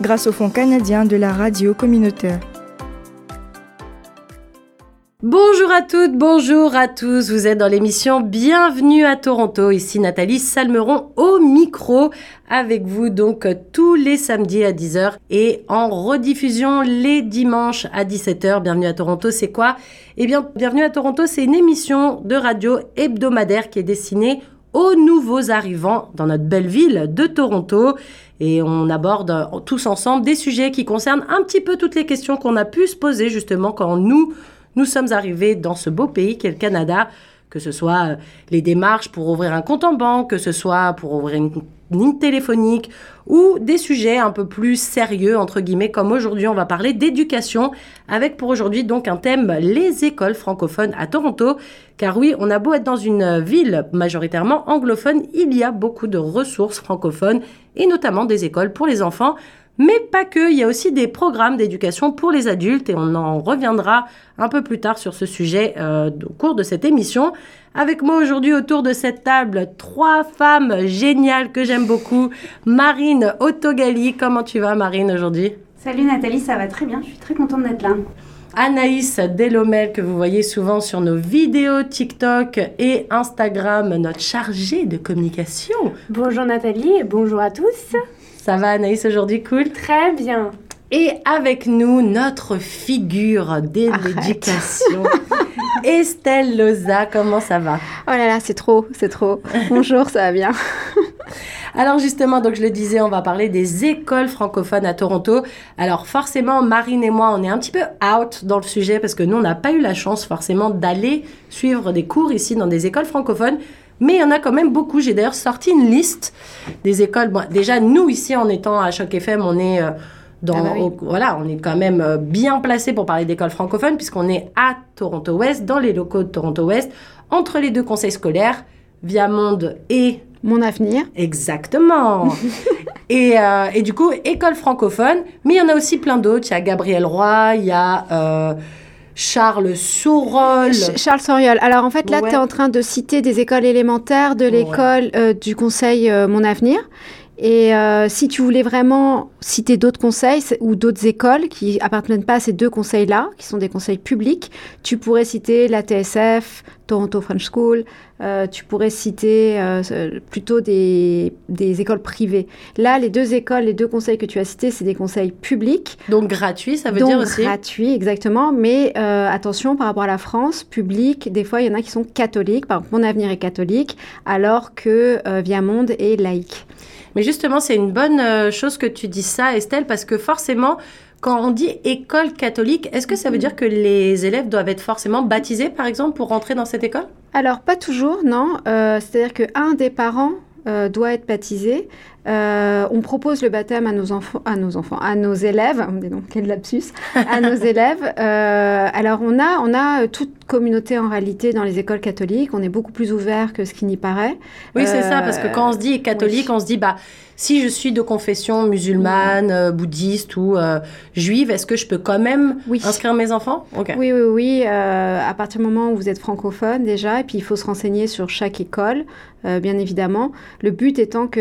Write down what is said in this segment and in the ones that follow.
grâce au Fonds canadien de la radio communautaire. Bonjour à toutes, bonjour à tous. Vous êtes dans l'émission Bienvenue à Toronto. Ici Nathalie Salmeron au micro avec vous donc tous les samedis à 10h et en rediffusion les dimanches à 17h. Bienvenue à Toronto, c'est quoi? Eh bien, Bienvenue à Toronto, c'est une émission de radio hebdomadaire qui est destinée aux nouveaux arrivants dans notre belle ville de Toronto. Et on aborde tous ensemble des sujets qui concernent un petit peu toutes les questions qu'on a pu se poser justement quand nous, nous sommes arrivés dans ce beau pays qu'est le Canada. Que ce soit euh, les démarches pour ouvrir un compte en banque, que ce soit pour ouvrir une ligne téléphonique ou des sujets un peu plus sérieux, entre guillemets, comme aujourd'hui on va parler d'éducation, avec pour aujourd'hui donc un thème les écoles francophones à Toronto. Car oui, on a beau être dans une ville majoritairement anglophone, il y a beaucoup de ressources francophones et notamment des écoles pour les enfants. Mais pas que, il y a aussi des programmes d'éducation pour les adultes et on en reviendra un peu plus tard sur ce sujet euh, au cours de cette émission. Avec moi aujourd'hui autour de cette table, trois femmes géniales que j'aime beaucoup. Marine Autogali, comment tu vas Marine aujourd'hui? Salut Nathalie, ça va très bien, je suis très contente d'être là. Anaïs Delomel, que vous voyez souvent sur nos vidéos TikTok et Instagram, notre chargée de communication. Bonjour Nathalie et bonjour à tous. Ça va Anaïs aujourd'hui, cool? Très bien. Et avec nous, notre figure de l'éducation, Estelle Loza. Comment ça va? Oh là là, c'est trop, c'est trop. Bonjour, ça va bien? Alors justement, donc je le disais, on va parler des écoles francophones à Toronto. Alors forcément, Marine et moi, on est un petit peu out dans le sujet parce que nous, on n'a pas eu la chance forcément d'aller suivre des cours ici dans des écoles francophones. Mais il y en a quand même beaucoup. J'ai d'ailleurs sorti une liste des écoles. Bon, déjà, nous, ici, en étant à Choc FM, on est euh, dans, Ah bah oui. au- voilà, on est quand même euh, bien placé pour parler d'écoles francophones, puisqu'on est à Toronto-Ouest, dans les locaux de Toronto-Ouest, entre les deux conseils scolaires, Viamonde et Mon avenir. Exactement. et, euh, et du coup, école francophone, mais il y en a aussi plein d'autres. Il y a Gabriel Roy, il y a euh, Charles Sourol. Ch- Charles Soriol. Alors en fait, là, Ouais. tu es en train de citer des écoles élémentaires de l'école euh, du conseil Mon Avenir. Et euh, si tu voulais vraiment citer d'autres conseils ou d'autres écoles qui appartiennent pas à ces deux conseils-là, qui sont des conseils publics, tu pourrais citer la TSF, Toronto French School, euh, tu pourrais citer euh, plutôt des, des écoles privées. Là, les deux écoles, les deux conseils que tu as cités, c'est des conseils publics. Donc gratuit, ça veut Donc, dire aussi. gratuit, exactement. Mais euh, attention, par rapport à la France, public, des fois, il y en a qui sont catholiques. Par exemple, Mon Avenir est catholique, alors que euh, Viamonde est laïque. Mais justement, c'est une bonne euh, chose que tu dis ça, Estelle, parce que forcément, quand on dit école catholique, est-ce que ça veut dire que les élèves doivent être forcément baptisés, par exemple, pour rentrer dans cette école? Alors, pas toujours, non. Euh, C'est-à-dire qu'un des parents euh, doit être baptisé. Euh, on propose le baptême à nos enfants, à nos enfants, à nos élèves. Dis donc, quel lapsus À nos élèves. Euh, alors, on a, on a euh, toute communauté en réalité dans les écoles catholiques. On est beaucoup plus ouvert que ce qui n'y paraît. Oui, c'est ça, parce que quand on se dit catholique, oui. on se dit, bah, si je suis de confession musulmane, bouddhiste ou juive, est-ce que je peux quand même Oui. inscrire mes enfants? Oui, oui, oui. à partir du moment où vous êtes francophone déjà, et puis il faut se renseigner sur chaque école, bien évidemment. Le but étant que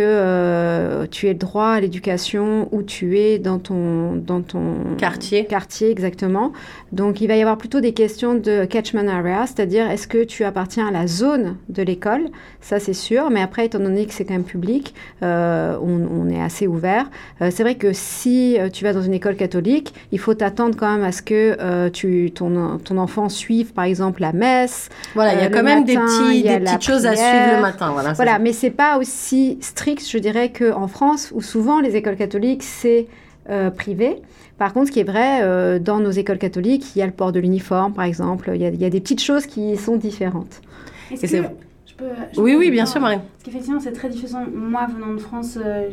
euh, tu aies le droit à l'éducation où tu es dans ton, dans ton Quartier. quartier, exactement. Donc il va y avoir plutôt des questions de catchment area, c'est-à-dire est-ce que tu appartiens à la zone de l'école? Ça, c'est sûr. Mais après, étant donné que c'est quand même public, euh, on, on est assez ouvert. Euh, c'est vrai que si tu vas dans une école catholique, il faut t'attendre quand même à ce que tu, ton, ton enfant suive, par exemple, la messe. Voilà, il y a quand même des, petits, petites choses à suivre le matin. Voilà, Voilà, mais c'est pas aussi strict, je dirais, qu'en France, où souvent les écoles catholiques, c'est euh, privé. Par contre, ce qui est vrai, euh, dans nos écoles catholiques, il y a le port de l'uniforme, par exemple. Il y, a, il y a des petites choses qui sont différentes. Est-ce que peux- je Oui, peux oui, bien sûr, Marie. Parce qu'effectivement, c'est très différent. Moi, venant de France, euh,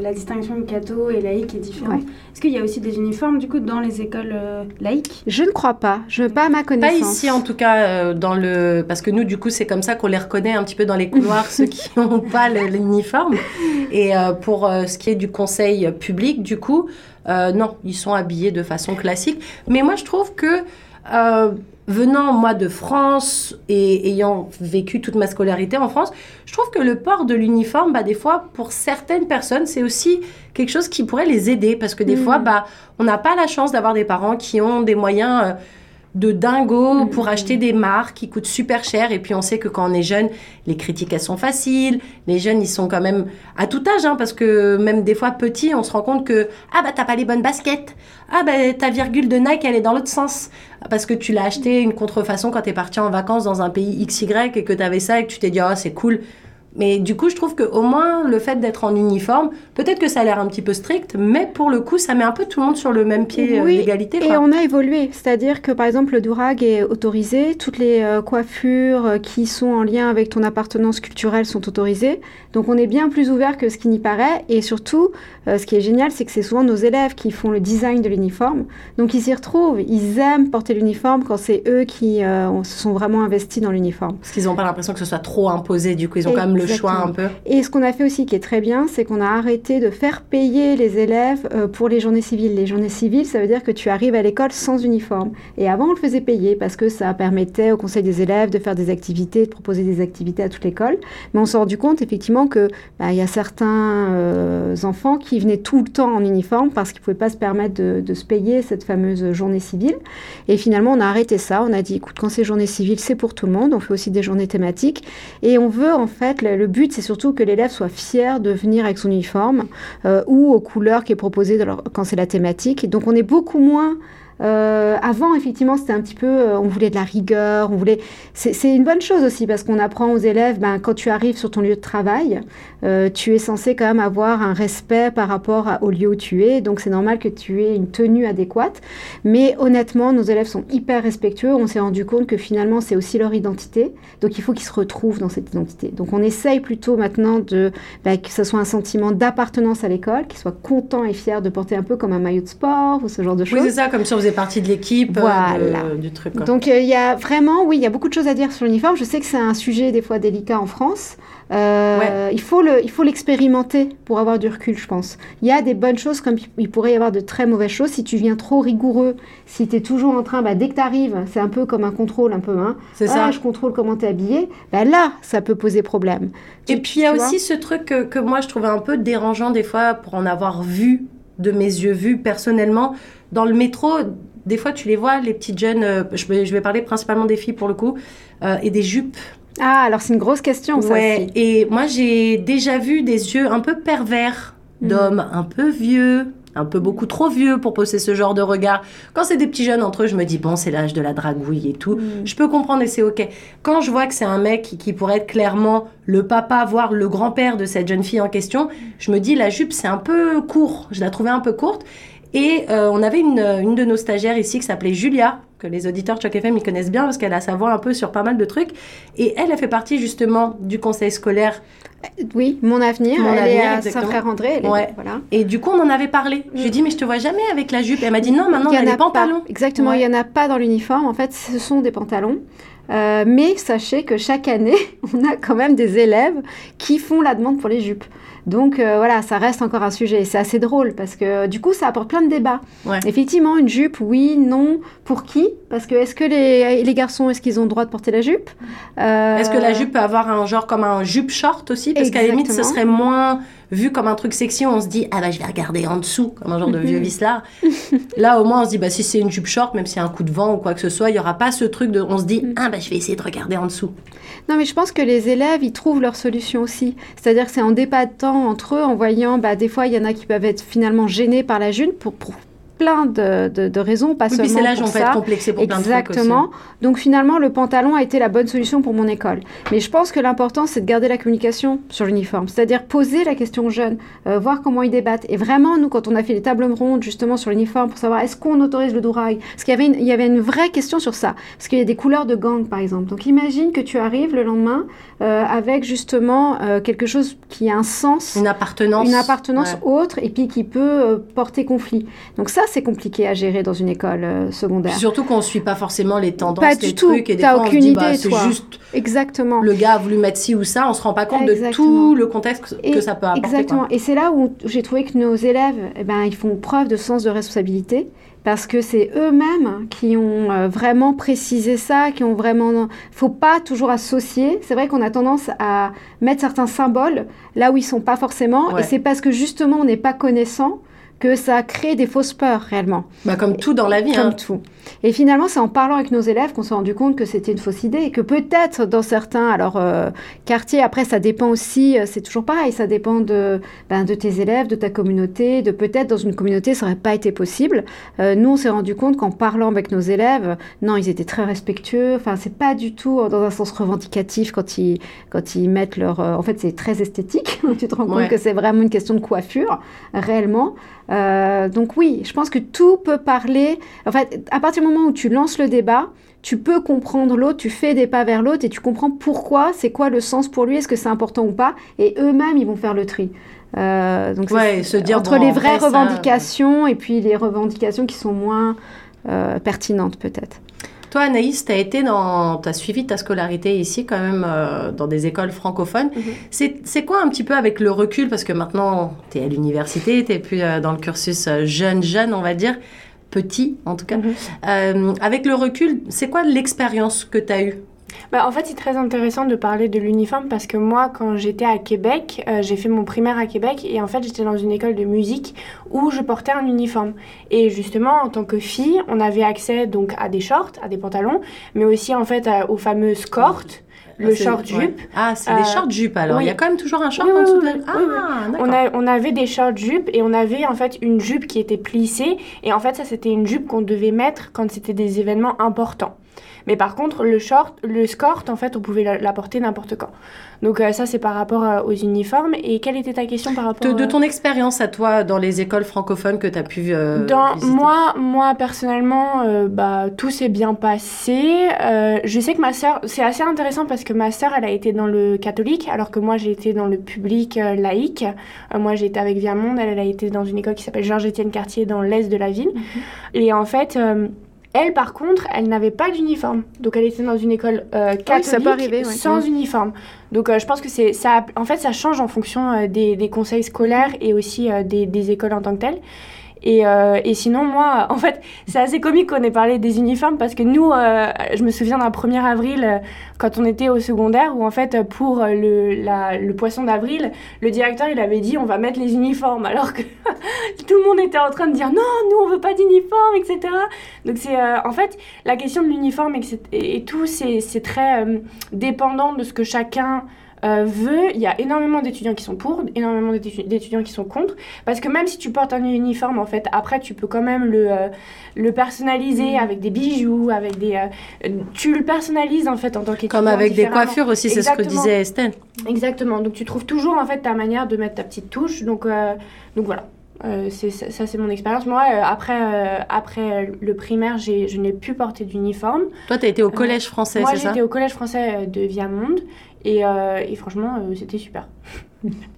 la distinction de catho et laïque est différente. Ouais. Est-ce qu'il y a aussi des uniformes, du coup, dans les écoles euh, laïques? Je ne crois pas. Je pas à ma Pas connaissance. ici en tout cas euh, dans le parce que nous du coup c'est comme ça qu'on les reconnaît un petit peu dans les couloirs ceux qui n'ont pas l'uniforme et euh, pour euh, ce qui est du conseil public du coup euh, non ils sont habillés de façon classique mais moi je trouve que euh, venant moi de France et ayant vécu toute ma scolarité en France je trouve que le port de l'uniforme bah des fois pour certaines personnes c'est aussi quelque chose qui pourrait les aider parce que des Mhm. fois bah on n'a pas la chance d'avoir des parents qui ont des moyens euh, de dingo pour acheter des marques qui coûtent super cher. Et puis on sait que quand on est jeune, les critiques elles sont faciles. Les jeunes ils sont quand même à tout âge, hein, parce que même des fois petits, on se rend compte que ah bah t'as pas les bonnes baskets. Ah bah ta virgule de Nike elle est dans l'autre sens parce que tu l'as acheté une contrefaçon quand t'es parti en vacances dans un pays XY et que t'avais ça et que tu t'es dit ah c'est cool. Mais du coup, je trouve qu'au moins, le fait d'être en uniforme, peut-être que ça a l'air un petit peu strict, mais pour le coup, ça met un peu tout le monde sur le même pied euh, Oui, d'égalité. Et on a évolué, c'est-à-dire que par exemple le durag est autorisé, toutes les euh, coiffures euh, qui sont en lien avec ton appartenance culturelle sont autorisées, donc on est bien plus ouvert que ce qui n'y paraît, et surtout euh, ce qui est génial c'est que c'est souvent nos élèves qui font le design de l'uniforme, donc ils s'y retrouvent, ils aiment porter l'uniforme quand c'est eux qui euh, se sont vraiment investis dans l'uniforme. Parce qu'ils n'ont pas l'impression que ce soit trop imposé, du coup, ils ont quand même le choix un peu. Et ce qu'on a fait aussi qui est très bien, c'est qu'on a arrêté de faire payer les élèves euh, pour les journées civiles. Les journées civiles, ça veut dire que tu arrives à l'école sans uniforme. Et avant, on le faisait payer parce que ça permettait au conseil des élèves de faire des activités, de proposer des activités à toute l'école. Mais on s'est rendu compte effectivement que bah, il y a certains euh, enfants qui venaient tout le temps en uniforme parce qu'ils pouvaient pas se permettre de, de se payer cette fameuse journée civile. Et finalement, on a arrêté ça. On a dit, écoute, quand c'est journée civile, c'est pour tout le monde. On fait aussi des journées thématiques. Et on veut, en fait, le, but, c'est surtout que l'élève soit fier de venir avec son uniforme euh, ou aux couleurs qui est proposé de leur- quand c'est la thématique. Donc, on est beaucoup moins. euh, avant, effectivement, c'était un petit peu, euh, on voulait de la rigueur, on voulait. C'est c'est une bonne chose aussi parce qu'on apprend aux élèves, ben, quand tu arrives sur ton lieu de travail, euh, tu es censé quand même avoir un respect par rapport à- au lieu où tu es. Donc, c'est normal que tu aies une tenue adéquate. Mais honnêtement, nos élèves sont hyper respectueux. On s'est rendu compte que finalement, c'est aussi leur identité. Donc, il faut qu'ils se retrouvent dans cette identité. Donc, on essaye plutôt maintenant de, bah, que ce soit un sentiment d'appartenance à l'école, qu'ils soient contents et fiers de porter un peu comme un maillot de sport ou ce genre de Oui, choses. c'est ça, comme si on faisait partie de l'équipe euh, Voilà. du truc. Donc, euh, il y a vraiment, oui, il y a beaucoup de choses à dire sur l'uniforme. Je sais que c'est un sujet des fois délicat en France. Euh, Ouais. Il faut le, il faut l'expérimenter pour avoir du recul, je pense. Il y a des bonnes choses comme il pourrait y avoir de très mauvaises choses. Si tu viens trop rigoureux, si tu es toujours en train, bah, dès que tu arrives, c'est un peu comme un contrôle, un peu, hein. c'est Ah, ça. je contrôle comment tu es habillé. Bah, là, ça peut poser problème. Et puis il y a aussi ce truc que, que moi je trouvais un peu dérangeant des fois pour en avoir vu de mes yeux vus personnellement dans le métro. Des fois tu les vois les petites jeunes. euh, je, vais, je vais parler principalement des filles pour le coup euh, et des jupes. Ah, alors c'est une grosse question, ça Ouais. aussi. Et moi j'ai déjà vu des yeux un peu pervers Mhm. d'hommes un peu vieux. Un peu beaucoup trop vieux pour poser ce genre de regard. Quand c'est des petits jeunes entre eux, je me dis, bon, c'est l'âge de la dragouille et tout. Mm. Je peux comprendre et c'est ok. Quand je vois que c'est un mec qui, qui pourrait être clairement le papa, voire le grand-père de cette jeune fille en question, je me dis la jupe c'est un peu court. Je la trouvais un peu courte. Et euh, on avait une, une de nos stagiaires ici qui s'appelait Julia, que les auditeurs Choc FM ils connaissent bien parce qu'elle a sa voix un peu sur pas mal de trucs. Et elle, elle fait partie justement du conseil scolaire. Oui, mon avenir. Mon elle avenir, est à exactement. Saint-Frère André. elle est- Ouais. Voilà. Et du coup, on en avait parlé. Je lui ai dit, mais je te vois jamais avec la jupe. Elle m'a dit, non, maintenant, Il y on a les a pas. pantalons. Exactement, Ouais. il n'y en a pas dans l'uniforme. En fait, ce sont des pantalons. Euh, mais sachez que chaque année, on a quand même des élèves qui font la demande pour les jupes. Donc euh, voilà, ça reste encore un sujet. Et C'est assez drôle parce que du coup, ça apporte plein de débats. Ouais. Effectivement, une jupe, oui, non. Pour qui? Parce que est-ce que les, les garçons, est-ce qu'ils ont le droit de porter la jupe? Euh, Est-ce que la jupe peut avoir un genre comme un jupe short aussi? Parce qu'à la limite, ce serait moins vu comme un truc sexy. On se dit, ah bah je vais regarder en dessous, comme un genre de vieux vicelard. Là, au moins, on se dit, bah si c'est une jupe short, même s'il y a un coup de vent ou quoi que ce soit, il y aura pas ce truc de. On se dit, ah bah je vais essayer de regarder en dessous. Non, mais je pense que les élèves, ils trouvent leur solution aussi. C'est-à-dire que c'est en débattant entre eux, en voyant, bah, des fois, il y en a qui peuvent être finalement gênés par la pour, pour plein de, de, raisons, pas oui, seulement c'est l'âge, on peut être complexé pour Exactement. Plein de Donc finalement, le pantalon a été la bonne solution pour mon école. Mais je pense que l'important, c'est de garder la communication sur l'uniforme, c'est-à-dire poser la question aux jeunes, euh, voir comment ils débattent. Et vraiment, nous, quand on a fait les tables rondes justement sur l'uniforme pour savoir est-ce qu'on autorise le dourail, parce qu'il y avait une, il y avait une vraie question sur ça, parce qu'il y a des couleurs de gang, par exemple. Donc imagine que tu arrives le lendemain euh, avec justement euh, quelque chose qui a un sens, une appartenance, une appartenance autre, et puis qui peut porter conflit. Donc ça, c'est compliqué à gérer dans une école secondaire. Surtout qu'on ne suit pas forcément les tendances, pas les du trucs, tout. et des fois aucune on se dit, idée, bah, c'est juste Exactement. Le gars a voulu mettre ci ou ça, on se rend pas compte de tout le contexte que ça peut apporter. Exactement. Et c'est là où j'ai trouvé que nos élèves, eh ben, ils font preuve de sens de responsabilité parce que c'est eux-mêmes qui ont euh, vraiment précisé ça, qui ont vraiment. Faut pas toujours associer. C'est vrai qu'on a tendance à mettre certains symboles là où ils sont pas forcément, et c'est parce que justement on n'est pas connaissant que ça crée des fausses peurs réellement. Bah, comme tout dans la vie. Comme hein. tout. Et finalement, c'est en parlant avec nos élèves qu'on s'est rendu compte que c'était une fausse idée et que peut-être dans certains alors euh, quartiers, après ça dépend aussi, euh, c'est toujours pareil, ça dépend de, ben, de tes élèves, de ta communauté, de peut-être dans une communauté ça n'aurait pas été possible. Euh, nous, on s'est rendu compte qu'en parlant avec nos élèves, non, ils étaient très respectueux. Enfin, c'est pas du tout dans un sens revendicatif quand ils quand ils mettent leur. en fait, c'est très esthétique. tu te rends compte que c'est vraiment une question de coiffure réellement. Euh, donc oui, je pense que tout peut parler. En fait, à partir du moment où tu lances le débat, tu peux comprendre l'autre, tu fais des pas vers l'autre et tu comprends pourquoi, c'est quoi le sens pour lui, est-ce que c'est important ou pas, et eux-mêmes ils vont faire le tri. Euh, donc ouais, se dire entre les vraies revendications et puis les revendications qui sont moins euh, pertinentes peut-être. Toi, Anaïs, tu as été dans, as suivi ta scolarité ici quand même euh, dans des écoles francophones. Mhm. C'est quoi un petit peu avec le recul? Parce que maintenant tu es à l'université, tu es plus euh, dans le cursus euh, jeune jeune, on va dire petit en tout cas. Mhm. avec le recul, c'est quoi l'expérience que tu as eue? Bah, en fait, c'est très intéressant de parler de l'uniforme parce que moi, quand j'étais à Québec, euh, j'ai fait mon primaire à Québec et en fait, j'étais dans une école de musique où je portais un uniforme. Et justement, en tant que fille, on avait accès donc à des shorts, à des pantalons, mais aussi en fait aux fameuses cortes le ah, short jupe. Ah, c'est des euh, short jupes alors. Il y a quand même toujours un short en dessous de la... Ah, on, a, on avait des short jupes et on avait en fait une jupe qui était plissée. Et en fait, ça, c'était une jupe qu'on devait mettre quand c'était des événements importants. Mais par contre, le short, le skort, en fait, on pouvait l'apporter n'importe quand. Donc euh, ça, c'est par rapport euh, aux uniformes. Et quelle était ta question par rapport... De, de ton expérience à toi dans les écoles francophones que tu as pu euh, Moi, moi, personnellement, bah, tout s'est bien passé. je sais que ma sœur... C'est assez intéressant parce que ma sœur, elle a été dans le catholique, alors que moi, j'ai été dans le public laïque. moi, j'ai été avec Viamonde. Elle, elle a été dans une école qui s'appelle Georges-Étienne Cartier dans l'est de la ville. Mhm. Et en fait... Elle, par contre, elle n'avait pas d'uniforme. Donc, elle était dans une école euh, catholique sans uniforme. Donc, euh, je pense que c'est ça. En fait, ça change en fonction euh, des, des, conseils scolaires et aussi euh, des, des, écoles en tant que telles. Et, euh, et, sinon, moi, en fait, c'est assez comique qu'on ait parlé des uniformes parce que nous, euh, je me souviens d'un 1er avril, euh, quand on était au secondaire, où en fait, pour le, le poisson d'avril, le directeur, il avait dit on va mettre les uniformes, alors que tout le monde était en train de dire non, nous, on veut pas d'uniforme, etc. Donc, c'est en fait, la question de l'uniforme et, et, tout, c'est très dépendant de ce que chacun euh, veut, il y a énormément d'étudiants qui sont pour, énormément d'étudiants qui sont contre, parce que même si tu portes un uniforme, en fait, après, tu peux quand même le, euh, le personnaliser mm. avec des bijoux, avec des... Euh, tu le personnalises, en fait, en tant qu'étudiant. Comme avec des coiffures aussi, c'est ce que disait Estelle. Exactement, donc tu trouves toujours, en fait, ta manière de mettre ta petite touche, donc, donc voilà. C'est, ça, c'est mon expérience. Moi, après, après le primaire, je n'ai plus porté d'uniforme. Toi, tu as été au collège français, c'est ça Moi, j'étais au collège français de Viamonde. Et, euh, et franchement, euh, c'était super.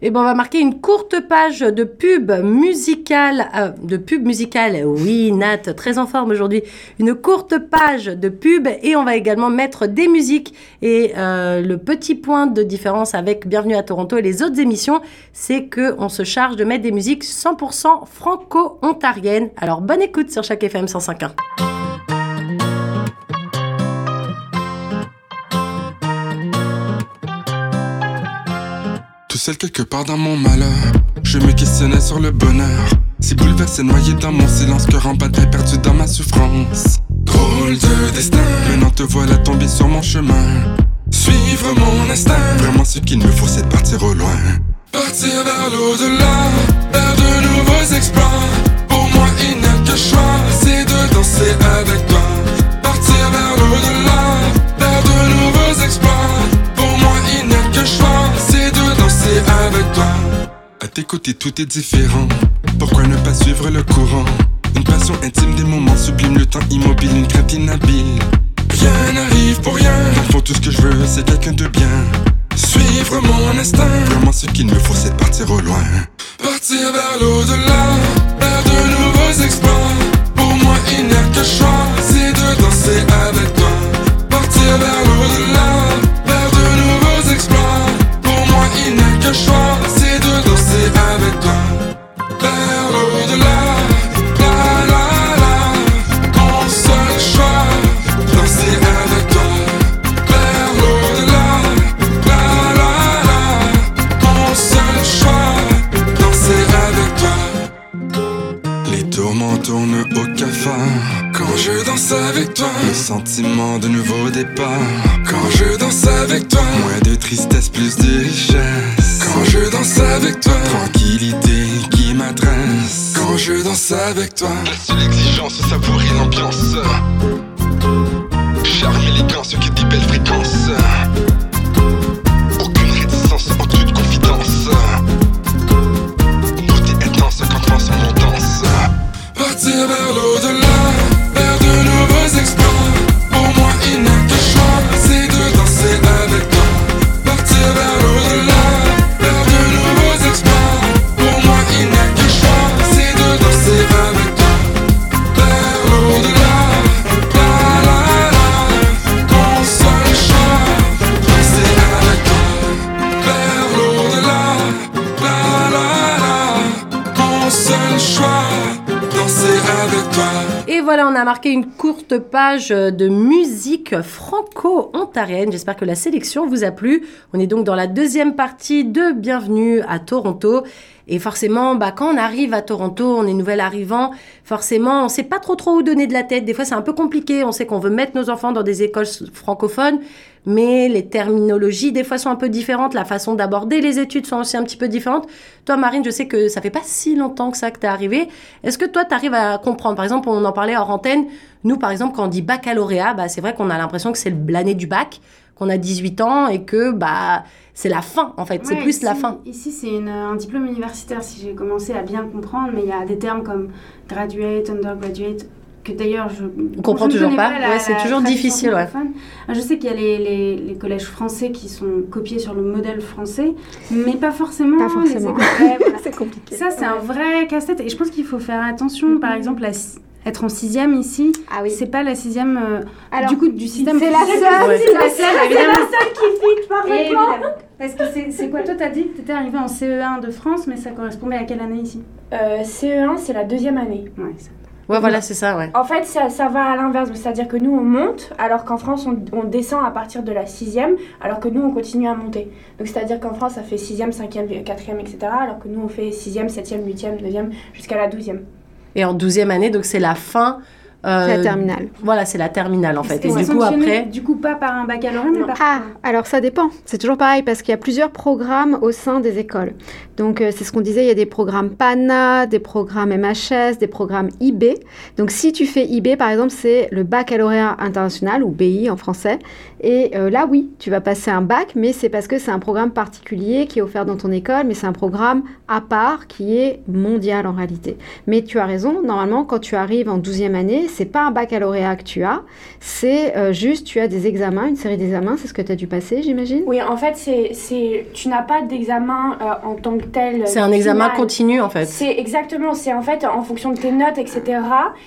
Et bon, on va marquer une courte page de pub musicale. Euh, de pub musicale, oui, Nat, très en forme aujourd'hui. Une courte page de pub et on va également mettre des musiques. Et le petit point de différence avec Bienvenue à Toronto et les autres émissions, c'est que on se charge de mettre des musiques 100% franco-ontariennes. Alors, bonne écoute sur chaque FM 105.1. seul quelque part dans mon malheur. Je me questionnais sur le bonheur. Si bouleversé, noyé dans mon silence, cœur en bataille, perdu dans ma souffrance. Drôle de destin, maintenant te voilà tombé sur mon chemin. Suivre mon instinct, vraiment ce qu'il me faut, c'est de partir au loin. Partir vers l'au-delà, vers de nouveaux exploits. Pour moi, il n'y a que choix, c'est de danser avec toi. Partir vers l'au-delà. Côté, tout est différent. Pourquoi ne pas suivre le courant? Une passion intime, des moments sublimes, le temps immobile, une crainte inhabile. Rien n'arrive pour rien. Dans tout ce que je veux, c'est quelqu'un de bien. Suivre mon instinct. Vraiment, ce qu'il me faut, c'est partir au loin. Partir vers l'au-delà, vers de nouveaux exploits. Pour moi, il n'y a que choix, c'est de danser avec toi. Partir vers l'au-delà, vers de nouveaux exploits. Pour moi, il n'y a que choix, danser avec toi. Vers l'au-delà, la la la, mon seul choix, danser avec toi. Vers l'au-delà, la la la, mon seul choix, danser avec toi. Les tourments tournent au cafard. Quand je danse avec toi. Le sentiment de nouveau départ. Quand je danse avec toi. Moins de tristesse, plus de richesse Quand je danse avec toi. Tranquillité qui m'adresse. Quand je danse avec toi. La seule exigence, savourer l'ambiance. Charme, élégance, que des belles fréquences Aucune réticence, en toute confidence. Beauté intense quand pense mon danse. Partir vers l'au-delà, a marqué une courte page de musique franco-ontarienne. J'espère que la sélection vous a plu. On est donc dans la deuxième partie de Bienvenue à Toronto. Et forcément, bah, quand on arrive à Toronto, on est nouvel arrivant, forcément, on sait pas trop trop où donner de la tête. Des fois, c'est un peu compliqué. On sait qu'on veut mettre nos enfants dans des écoles francophones, mais les terminologies, des fois, sont un peu différentes. La façon d'aborder les études sont aussi un petit peu différentes. Toi, Marine, je sais que ça fait pas si longtemps que ça que t'es arrivée. Est-ce que toi, tu arrives à comprendre? Par exemple, on en parlait hors antenne. Nous, par exemple, quand on dit baccalauréat, bah, c'est vrai qu'on a l'impression que c'est l'année du bac, qu'on a 18 ans et que bah, c'est la fin, en fait. c'est plus ici- la fin. Ici, c'est une- un diplôme universitaire, si j'ai commencé à bien comprendre, mais il y a des termes comme graduate, undergraduate, que d'ailleurs je ne toujours connais pas. Ouais, c'est toujours difficile, ouais. francophone. Je sais qu'il y a les, les- les collèges français qui sont copiés sur le modèle français, mais pas forcément. Pas les forcément. écoles- ouais, voilà. C'est compliqué. Ça, c'est un vrai casse-tête, et je pense qu'il faut faire attention. Par exemple, la si- être en sixième ici, Ah oui. c'est pas la sixième euh, Alors, du coup du système. c'est la seule, Ouais. c'est la seule, évidemment. qui fit Évidemment. Parce que c'est c'est quoi Toi, t'as dit que t'étais arrivé en CE1 de France, mais ça correspondait à quelle année ici Euh, CE1, c'est la deuxième année. Ouais, ça- Ouais, voilà, c'est ça, ouais. En fait, ça, ça va à l'inverse. C'est-à-dire que nous, on monte, alors qu'en France, on, on descend à partir de la sixième, alors que nous, on continue à monter. Donc, c'est-à-dire qu'en France, ça fait sixième, cinquième, quatrième, etc. Alors que nous, on fait sixième, septième, huitième, neuvième, jusqu'à la douzième. Et en douzième année, donc c'est la fin. euh, C'est la terminale. Voilà, c'est la terminale, en fait. Et c'est du coup, après. Du coup, pas par un baccalauréat, mais par. Ah, alors ça dépend. C'est toujours pareil parce qu'il y a plusieurs programmes au sein des écoles. Donc euh, c'est ce qu'on disait, il y a des programmes PANA, des programmes MHS, des programmes IB. Donc si tu fais IB, par exemple, c'est le baccalauréat international ou BI en français. Et euh, là, oui, tu vas passer un bac, mais c'est parce que c'est un programme particulier qui est offert dans ton école, mais c'est un programme à part qui est mondial en réalité. Mais tu as raison, normalement, quand tu arrives en 12e année, c'est pas un baccalauréat que tu as, c'est euh, juste tu as des examens, une série d'examens, c'est ce que tu as dû passer, j'imagine? Oui, en fait, c'est, c'est, tu n'as pas d'examen euh, en tant que tel. C'est un examen final. continu, en fait. C'est exactement, c'est en fait en fonction de tes notes, etc.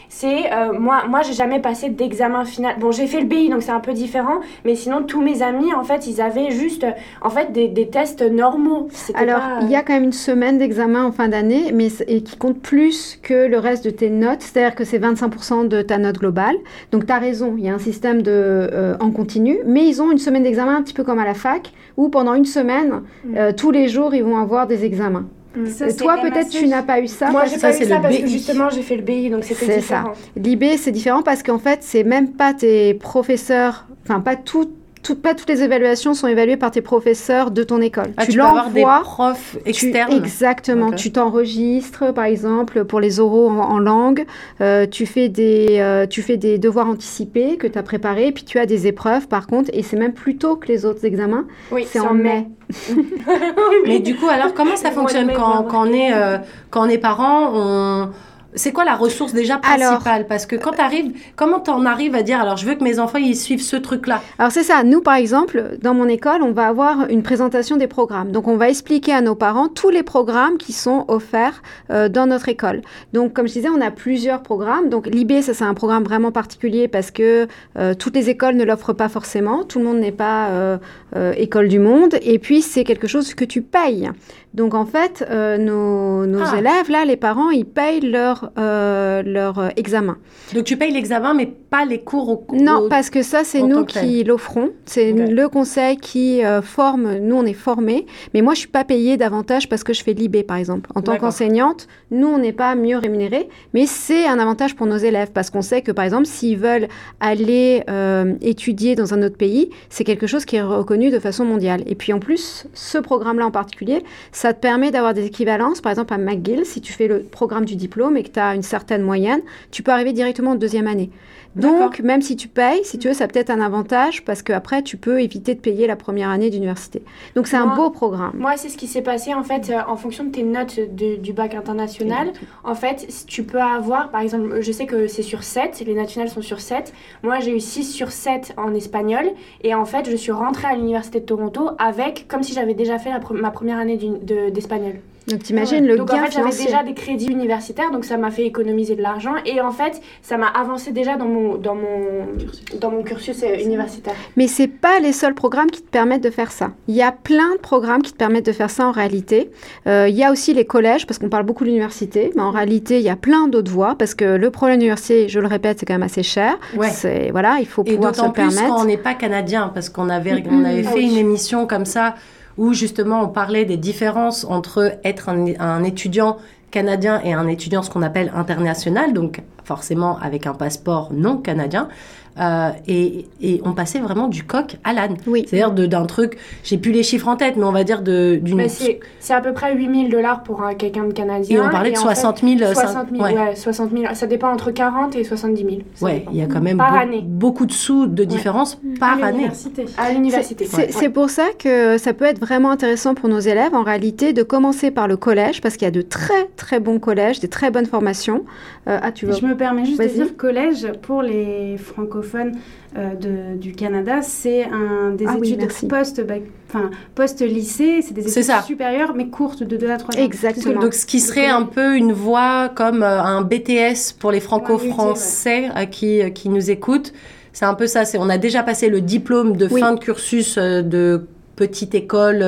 C'est euh, moi, moi j'ai jamais passé d'examen final. Bon, j'ai fait le BI, donc c'est un peu différent, mais sinon tous mes amis, en fait, ils avaient juste, en fait, des, des tests normaux. Alors, pas, il y a quand même une semaine d'examen en fin d'année, mais et qui compte plus que le reste de tes notes, c'est-à-dire que c'est 25% de ta note globale. Donc, tu as raison, il y a un système de, euh, en continu, mais ils ont une semaine d'examen un petit peu comme à la fac, où pendant une semaine, Mm. euh, tous les jours, ils vont avoir des examens. Ça, c'est toi, peut-être, tu n'as pas eu ça. Moi, j'ai pas eu ça parce que justement, j'ai fait le BI, donc c'était C'est ça. différent. L'IB, c'est différent parce qu'en fait, c'est même pas tes professeurs, enfin, pas tout pas toutes les évaluations sont évaluées par tes professeurs de ton école. Ah, tu, tu peux avoir des profs externes. exactement. Tu t'enregistres, par exemple, pour les oraux en, langue. Euh, tu, fais des, euh, tu fais des devoirs anticipés que tu as préparés. Puis tu as des épreuves, par contre. Et c'est même plus tôt que les autres examens. Oui, c'est en mai. Mais du coup, alors, comment ça fonctionne quand, quand, on est, euh, quand on est parent on c'est quoi la ressource déjà principale? Parce que quand tu arrives, comment t'en arrives à dire alors je veux que mes enfants ils suivent ce truc-là? Alors c'est ça. Nous par exemple, dans mon école, on va avoir une présentation des programmes. Donc on va expliquer à nos parents tous les programmes qui sont offerts euh, dans notre école. Donc comme je disais, on a plusieurs programmes. Donc l'IB, ça c'est un programme vraiment particulier parce que euh, toutes les écoles ne l'offrent pas forcément. Tout le monde n'est pas euh, école du monde. Et puis c'est quelque chose que tu payes. Donc en fait, nos, nos ah. élèves là, les parents, ils payent leur leur, euh, examen. Donc tu payes l'examen, mais pas les cours au Non, parce que ça, c'est nous qui l'offrons. C'est le conseil qui euh, forme. Nous, on est formés. Mais moi, je suis pas payée davantage parce que je fais l'IB, par exemple. En tant qu'enseignante, nous, on n'est pas mieux rémunérés. Mais c'est un avantage pour nos élèves parce qu'on sait que, par exemple, s'ils veulent aller euh, étudier dans un autre pays, c'est quelque chose qui est reconnu de façon mondiale. Et puis en plus, ce programme-là en particulier, ça te permet d'avoir des équivalences. Par exemple, à McGill, si tu fais le programme du diplôme et que tu as une certaine moyenne, tu peux arriver directement en deuxième année. Donc, même si tu payes, si tu veux, ça a peut-être un avantage parce qu'après, tu peux éviter de payer la première année d'université. Donc, c'est un beau programme. Moi, c'est ce qui s'est passé en fait euh, en fonction de tes notes du bac international. En fait, tu peux avoir, par exemple, je sais que c'est sur 7, les nationales sont sur 7. Moi, j'ai eu 6 sur 7 en espagnol. Et en fait, je suis rentrée à l'Université de Toronto avec, comme si j'avais déjà fait ma première année d'espagnol. Donc t'imagines le donc, gain en fait, j'avais déjà des crédits universitaires, donc ça m'a fait économiser de l'argent et en fait, ça m'a avancé déjà dans mon dans mon dans mon cursus euh, universitaire. Mais c'est pas les seuls programmes qui te permettent de faire ça. Il y a plein de programmes qui te permettent de faire ça en réalité. Euh, il y a aussi les collèges parce qu'on parle beaucoup de l'université, mais en réalité, il y a plein d'autres voies parce que le problème l'université, je le répète, c'est quand même assez cher. Ouais. C'est voilà, il faut pouvoir se permettre. Et d'autant plus quand on n'est pas canadien parce qu'on avait on avait ah fait une émission comme ça où justement on parlait des différences entre être un, étudiant canadien et un étudiant ce qu'on appelle international, donc forcément avec un passeport non canadien. Euh, et, on passait vraiment du coq à l'âne. Oui. C'est-à-dire d'un truc, j'ai plus les chiffres en tête, mais on va dire d'une. Bah, c'est à peu près 8000 dollars pour quelqu'un de canadien. Et on parlait de 60 000. 60 000, ouais. 60 000. Ça dépend entre 40 et 70 000. Ouais, il y a quand même beaucoup de sous de différence par année. À l'université. C'est pour ça que ça peut être vraiment intéressant pour nos élèves, en réalité, de commencer par le collège, parce qu'il y a de très très bons collèges, des très bonnes formations. Euh, ah, tu veux... Je me permets juste de dire collège pour les francophones euh, de, du Canada, c'est un des ah études post, enfin, post-lycée, c'est des études supérieures, mais courtes de 2 à 3 ans. Exactement. Donc, ce qui serait un peu une voie comme euh, un BTS pour les franco-français à qui, euh, qui nous écoutent. C'est un peu ça. C'est, on a déjà passé le diplôme de fin de cursus de petite école,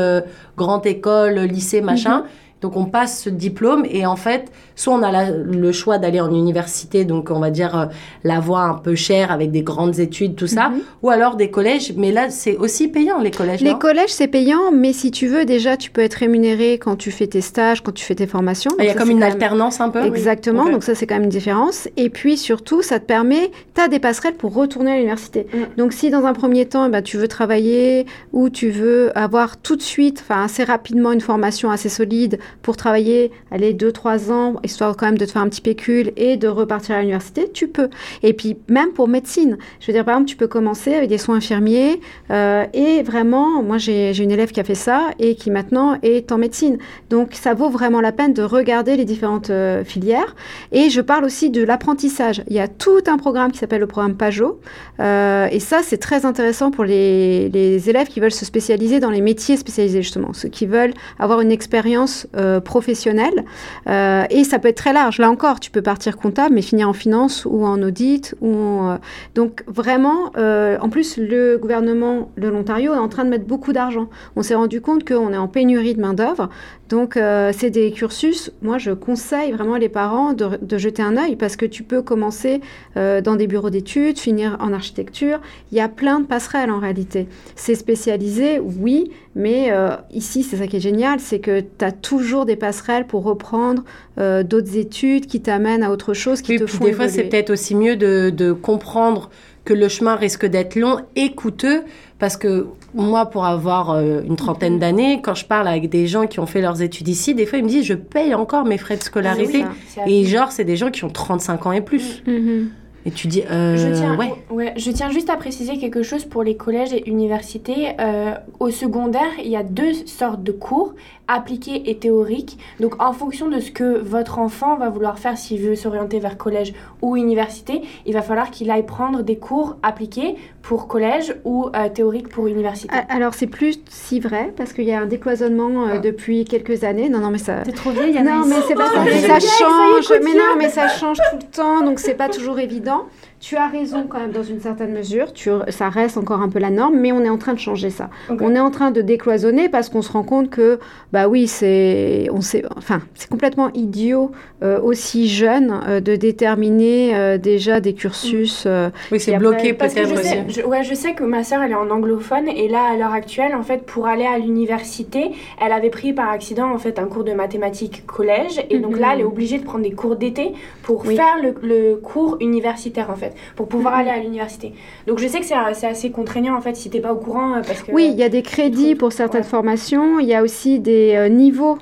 grande école, lycée, machin. Mhm. Donc on passe ce diplôme et en fait, soit on a le choix d'aller en université, donc on va dire euh, la voie un peu chère avec des grandes études, tout ça, mhm. ou alors des collèges. Mais là, c'est aussi payant les collèges. Les collèges, c'est payant, mais si tu veux, déjà, tu peux être rémunéré quand tu fais tes stages, quand tu fais tes formations. Ah, il y a comme une alternance un peu. Exactement. Donc ça, c'est quand même une différence. Et puis surtout, ça te permet, tu as des passerelles pour retourner à l'université. Mm. Donc si dans un premier temps, bah, tu veux travailler ou tu veux avoir tout de suite, enfin assez rapidement, une formation assez solide pour travailler, aller 2-3 ans, histoire quand même de te faire un petit pécule et de repartir à l'université, tu peux. Et puis même pour médecine, je veux dire par exemple, tu peux commencer avec des soins infirmiers euh, et vraiment, moi j'ai une élève qui a fait ça et qui maintenant est en médecine. Donc ça vaut vraiment la peine de regarder les différentes euh, filières. Et je parle aussi de l'apprentissage. Il y a tout un programme qui s'appelle le programme Pajot euh, et ça c'est très intéressant pour les, les, élèves qui veulent se spécialiser dans les métiers spécialisés justement, ceux qui veulent avoir une expérience professionnelle. et ça peut être très large. Là encore, tu peux partir comptable, mais finir en finance ou en audit. Ou euh, Donc vraiment, euh, en plus, le gouvernement de l'Ontario est en train de mettre beaucoup d'argent. On s'est rendu compte qu'on est en pénurie de main-d'œuvre. Donc euh, c'est des cursus, moi je conseille vraiment les parents de, jeter un œil parce que tu peux commencer dans des bureaux d'études, finir en architecture. Il y a plein de passerelles en réalité. C'est spécialisé, oui, mais ici c'est ça qui est génial, c'est que tu as toujours des passerelles pour reprendre d'autres études qui t'amènent à autre chose, qui te font Des fois, c'est peut-être aussi mieux de, comprendre que le chemin risque d'être long et coûteux parce que moi, pour avoir euh, une trentaine mhm. d'années, quand je parle avec des gens qui ont fait leurs études ici, des fois ils me disent je paye encore mes frais de scolarité. et genre, c'est des gens qui ont 35 ans et plus. Mhm. Et tu dis, euh, je, tiens, ouais. ouais. je tiens juste à préciser quelque chose pour les collèges et universités. Euh, au secondaire, il y a deux sortes de cours, appliqués et théoriques. Donc, en fonction de ce que votre enfant va vouloir faire s'il veut s'orienter vers collège ou université, il va falloir qu'il aille prendre des cours appliqués pour collège ou euh, théoriques pour université. Alors, c'est plus si vrai parce qu'il y a un décloisonnement euh, ah. depuis quelques années. Non, non, mais ça. C'est trop vieille, Non, mais c'est pas ça. ça change. Mais non, mais ça change tout le temps, donc c'est pas toujours évident. Tu as raison quand même dans une certaine mesure. Tu, ça reste encore un peu la norme, mais on est en train de changer ça. On est en train de décloisonner parce qu'on se rend compte que, bah oui, c'est, on sait, enfin, c'est complètement idiot euh, aussi jeune euh, de déterminer euh, déjà des cursus. oui, c'est bloqué peut-être aussi. Je, ouais, je sais que ma sœur, elle est en anglophone et là, à l'heure actuelle, en fait, pour aller à l'université, elle avait pris par accident en fait un cours de mathématiques collège et donc là, elle est mhm. obligée de prendre des cours d'été pour faire le, le cours universitaire en fait, pour pouvoir mhm. aller à l'université. Donc je sais que c'est assez contraignant en fait si t'es pas au courant euh, parce que. Oui, il y a des crédits pour certaines formations, il y a aussi des euh, niveaux.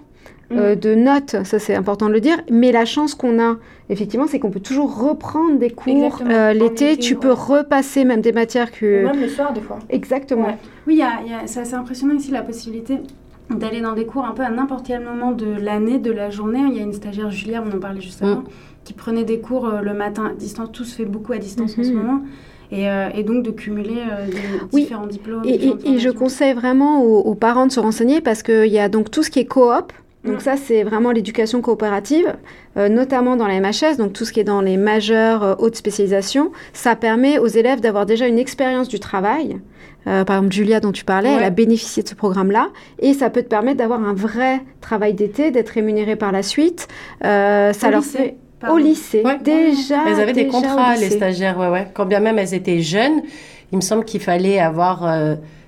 Euh, mhm. de notes, ça c'est important de le dire, mais la chance qu'on a, effectivement, c'est qu'on peut toujours reprendre des cours l'été, tu peux repasser même des matières que... même le soir des fois. Exactement. Oui, y a, c'est assez impressionnant ici la possibilité d'aller dans des cours un peu à n'importe quel moment de l'année, de la journée. Il y a une stagiaire, Julia, on en parlait juste avant, mm qui prenaient des cours euh, le matin à distance. Tout se fait beaucoup à distance en ce mhm. moment. Et, euh, et, donc de cumuler euh, différents diplômes. Et, et, je conseille vraiment aux, parents de se renseigner parce qu'il y a donc tout ce qui est coop. Donc ça, c'est vraiment l'éducation coopérative, notamment dans la MHS, donc tout ce qui est dans les majeures hautes spécialisations. Ça permet aux élèves d'avoir déjà une expérience du travail. par exemple, Julia dont tu parlais, elle a bénéficié de ce programme-là. Et ça peut te permettre d'avoir un vrai travail d'été, d'être rémunéré par la suite. ça leur fait au lycée, déjà. Elles avaient des contrats, les stagiaires, ouais, ouais. Quand bien même elles étaient jeunes, il me semble qu'il fallait avoir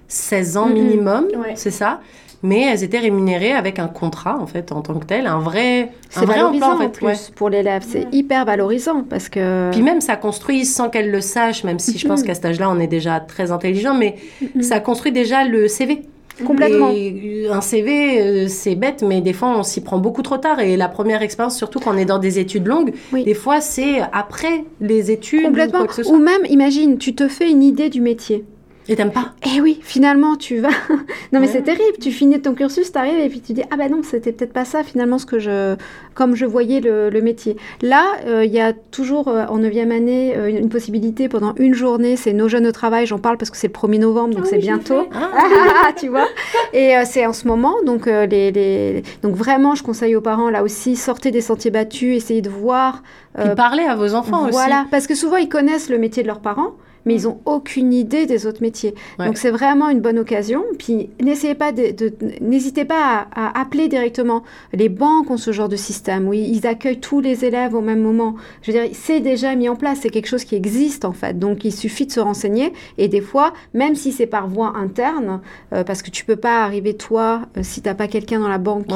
16 euh, ans minimum, c'est ça mais elles étaient rémunérées avec un contrat en fait en tant que tel, un vrai, un vrai emploi en fait. plus pour l'élève, c'est hyper valorisant parce que. Puis même ça construit sans qu'elle le sache, même si je pense qu'à cet âge-là on est déjà très intelligent, mais ça construit déjà le CV. Complètement. Et un CV, euh, c'est bête, mais des fois, on s'y prend beaucoup trop tard. Et la premire expérience, surtout quand on est dans des études longues, des fois, c'est après les études. Complètement. Ou, ou même, imagine, tu te fais une idée du métier. Et t'aimes pas? Eh oui, finalement, tu vas. non, mais c'est terrible. Tu finis ton cursus, t'arrives et puis tu dis Ah ben non, c'était peut-être pas ça finalement ce que je. Comme je voyais le, métier. Là, euh, il y a toujours euh, en 9e année euh, une, possibilité pendant une journée. C'est Nos jeunes au travail. J'en parle parce que c'est le 1er novembre, donc ah c'est bientôt. Ah. tu vois? Et c'est en ce moment. Donc, les, les... donc vraiment, je conseille aux parents là aussi sortez des sentiers battus, essayez de voir. Puis parlez à vos enfants aussi. Voilà, parce que souvent ils connaissent le métier de leurs parents mais ils n'ont aucune idée des autres métiers. Donc c'est vraiment une bonne occasion. Puis n'essayez pas de, n'hésitez pas à, appeler directement. Les banques ont ce genre de système où ils accueillent tous les élèves au même moment. Je veux dire, c'est déjà mis en place, c'est quelque chose qui existe en fait. Donc il suffit de se renseigner et des fois, même si c'est par voie interne, euh, parce que tu peux pas arriver toi euh, si tu n'as pas quelqu'un dans la banque,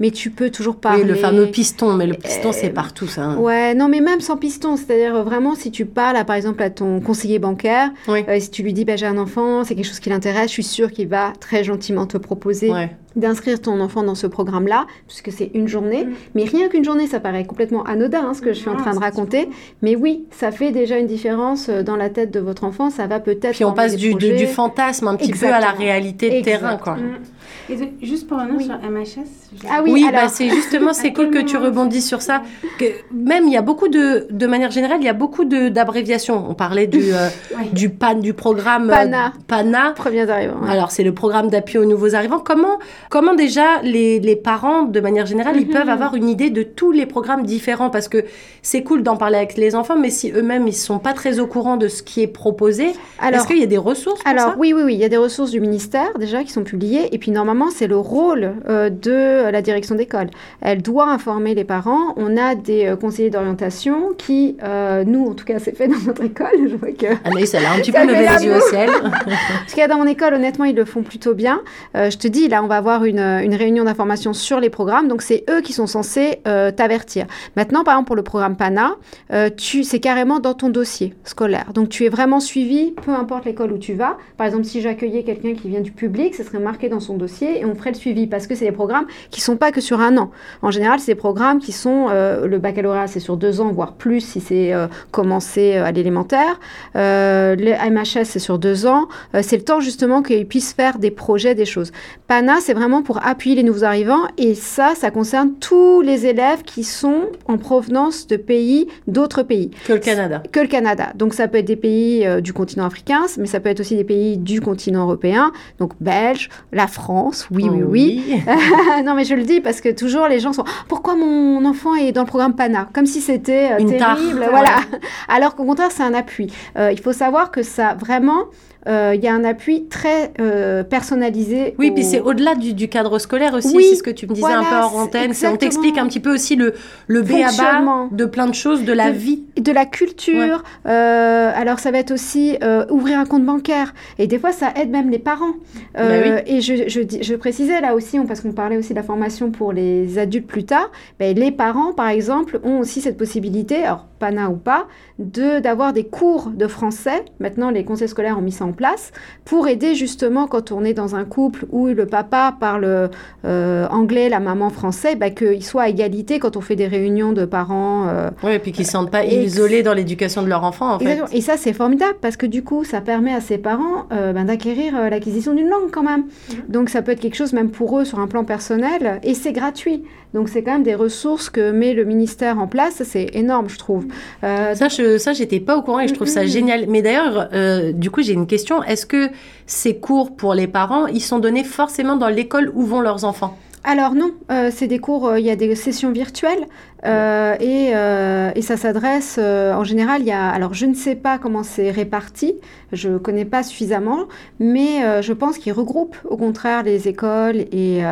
mais tu peux toujours parler. Oui, le fameux piston, mais le piston c'est partout ça. Hein. Ouais, non mais même sans piston, c'est-à-dire vraiment si tu parles par exemple à ton conseiller bancaire euh, si tu lui dis bah, j'ai un enfant, c'est quelque chose qui l'intéresse, je suis sûre qu'il va très gentiment te proposer d'inscrire ton enfant dans ce programme-là, puisque c'est une journée. Mm. Mais rien qu'une journée, ça paraît complètement anodin, hein, ce que je suis en train de raconter. Mais oui, ça fait déjà une différence euh, dans la tête de votre enfant. Ça va peut-être. Puis on passe du, du, fantasme un petit peu à la réalité de terrain, quoi. Et juste pour revenir sur MHS. Ah oui, bah, c'est justement c'est cool que tu rebondis sur ça. Que même il y a beaucoup de, de manière générale, il y a beaucoup d'abréviations. On parlait du euh, du PAN, du programme euh, PANA. PANA. Premiers arrivants. Alors c'est le programme d'appui aux nouveaux arrivants. Comment comment déjà les, les parents de manière générale ils mhm. peuvent avoir une idée de tous les programmes différents? Parce que c'est cool d'en parler avec les enfants, mais si eux-mêmes ils sont pas très au courant de ce qui est proposé, est-ce qu'il y a des ressources pour Alors oui oui oui, il y a des ressources du ministère déjà qui sont publiées et puis normalement c'est le rôle de la direction d'école. Elle doit informer les parents. On a des conseillers d'orientation qui, nous, en tout cas, c'est fait dans notre école. Je vois que. Anaïs, elle a un petit peu levé les yeux au ciel. Qu'il y a dans mon école, honnêtement, ils le font plutôt bien. je te dis, là, on va avoir une, une réunion d'information sur les programmes. Donc, c'est eux qui sont censés t'avertir. Maintenant, par exemple, pour le programme PANA, tu, c'est carrément dans ton dossier scolaire. Donc, tu es vraiment suivi, peu importe l'école où tu vas. Par exemple, si j'accueillais quelqu'un qui vient du public, ce serait marqué dans son dossier et on ferait le suivi parce que c'est des programmes qui sont pas que sur un an. En général, c'est des programmes qui sont euh, le baccalauréat, c'est sur deux ans, voire plus si c'est euh, commencé euh, à l'élémentaire. le MHS, c'est sur deux ans. c'est le temps justement qu'ils puissent faire des projets, des choses. PANA, c'est vraiment pour appuyer les nouveaux arrivants et ça, ça concerne tous les élèves qui sont en provenance de pays, d'autres pays. Que le Canada. Que le Canada. Donc ça peut être des pays du continent africain, mais ça peut être aussi des pays du continent européen, donc Belge, la France, oui, oui, oui. non, mais je le dis parce que toujours les gens sont pourquoi mon enfant est dans le programme PANA? Comme si c'était euh, terrible, voilà. Alors qu'au contraire, c'est un appui. Euh, il faut savoir que ça vraiment euh, il y a un appui très euh, personnalisé. Oui, puis c'est au-delà du, cadre scolaire aussi, c'est ce que tu me disais un peu en antenne. On t'explique un petit peu aussi le, le B.A.B.A. de plein de choses, de la vie. De la culture. Euh, alors, ça va être aussi ouvrir un compte bancaire. Et des fois, ça aide même les parents. Bah et je, je, je, précisais là aussi, parce qu'on parlait aussi de la formation pour les adultes plus tard, ben, les parents, par exemple, ont aussi cette possibilité, alors PANA ou pas, d'avoir des cours de français. Maintenant, les conseils scolaires ont mis ça en place pour aider justement quand on est dans un couple où le papa parle euh, anglais, la maman français, bah, qu'ils soient à égalité quand on fait des réunions de parents. Euh, oui, et puis qu'ils ne se sentent pas isolés dans l'éducation de leur enfant, en fait. Et ça, c'est formidable parce que du coup, ça permet à ces parents euh, ben, d'acquérir l'acquisition d'une langue quand même. Mm-hmm. Donc, ça peut être quelque chose même pour eux sur un plan personnel et c'est gratuit. Donc, c'est quand même des ressources que met le ministère en place. C'est énorme, je trouve. ça, je, ça, j'étais pas au courant et je trouve ça génial. Mais d'ailleurs, du coup, j'ai une question est-ce que ces cours pour les parents, ils sont donnés forcément dans l'école où vont leurs enfants? Alors non, euh, c'est des cours, euh, il y a des sessions virtuelles euh, et, et, ça s'adresse en général, il y a, alors je ne sais pas comment c'est réparti, je ne connais pas suffisamment, mais je pense qu'ils regroupent au contraire les écoles, et,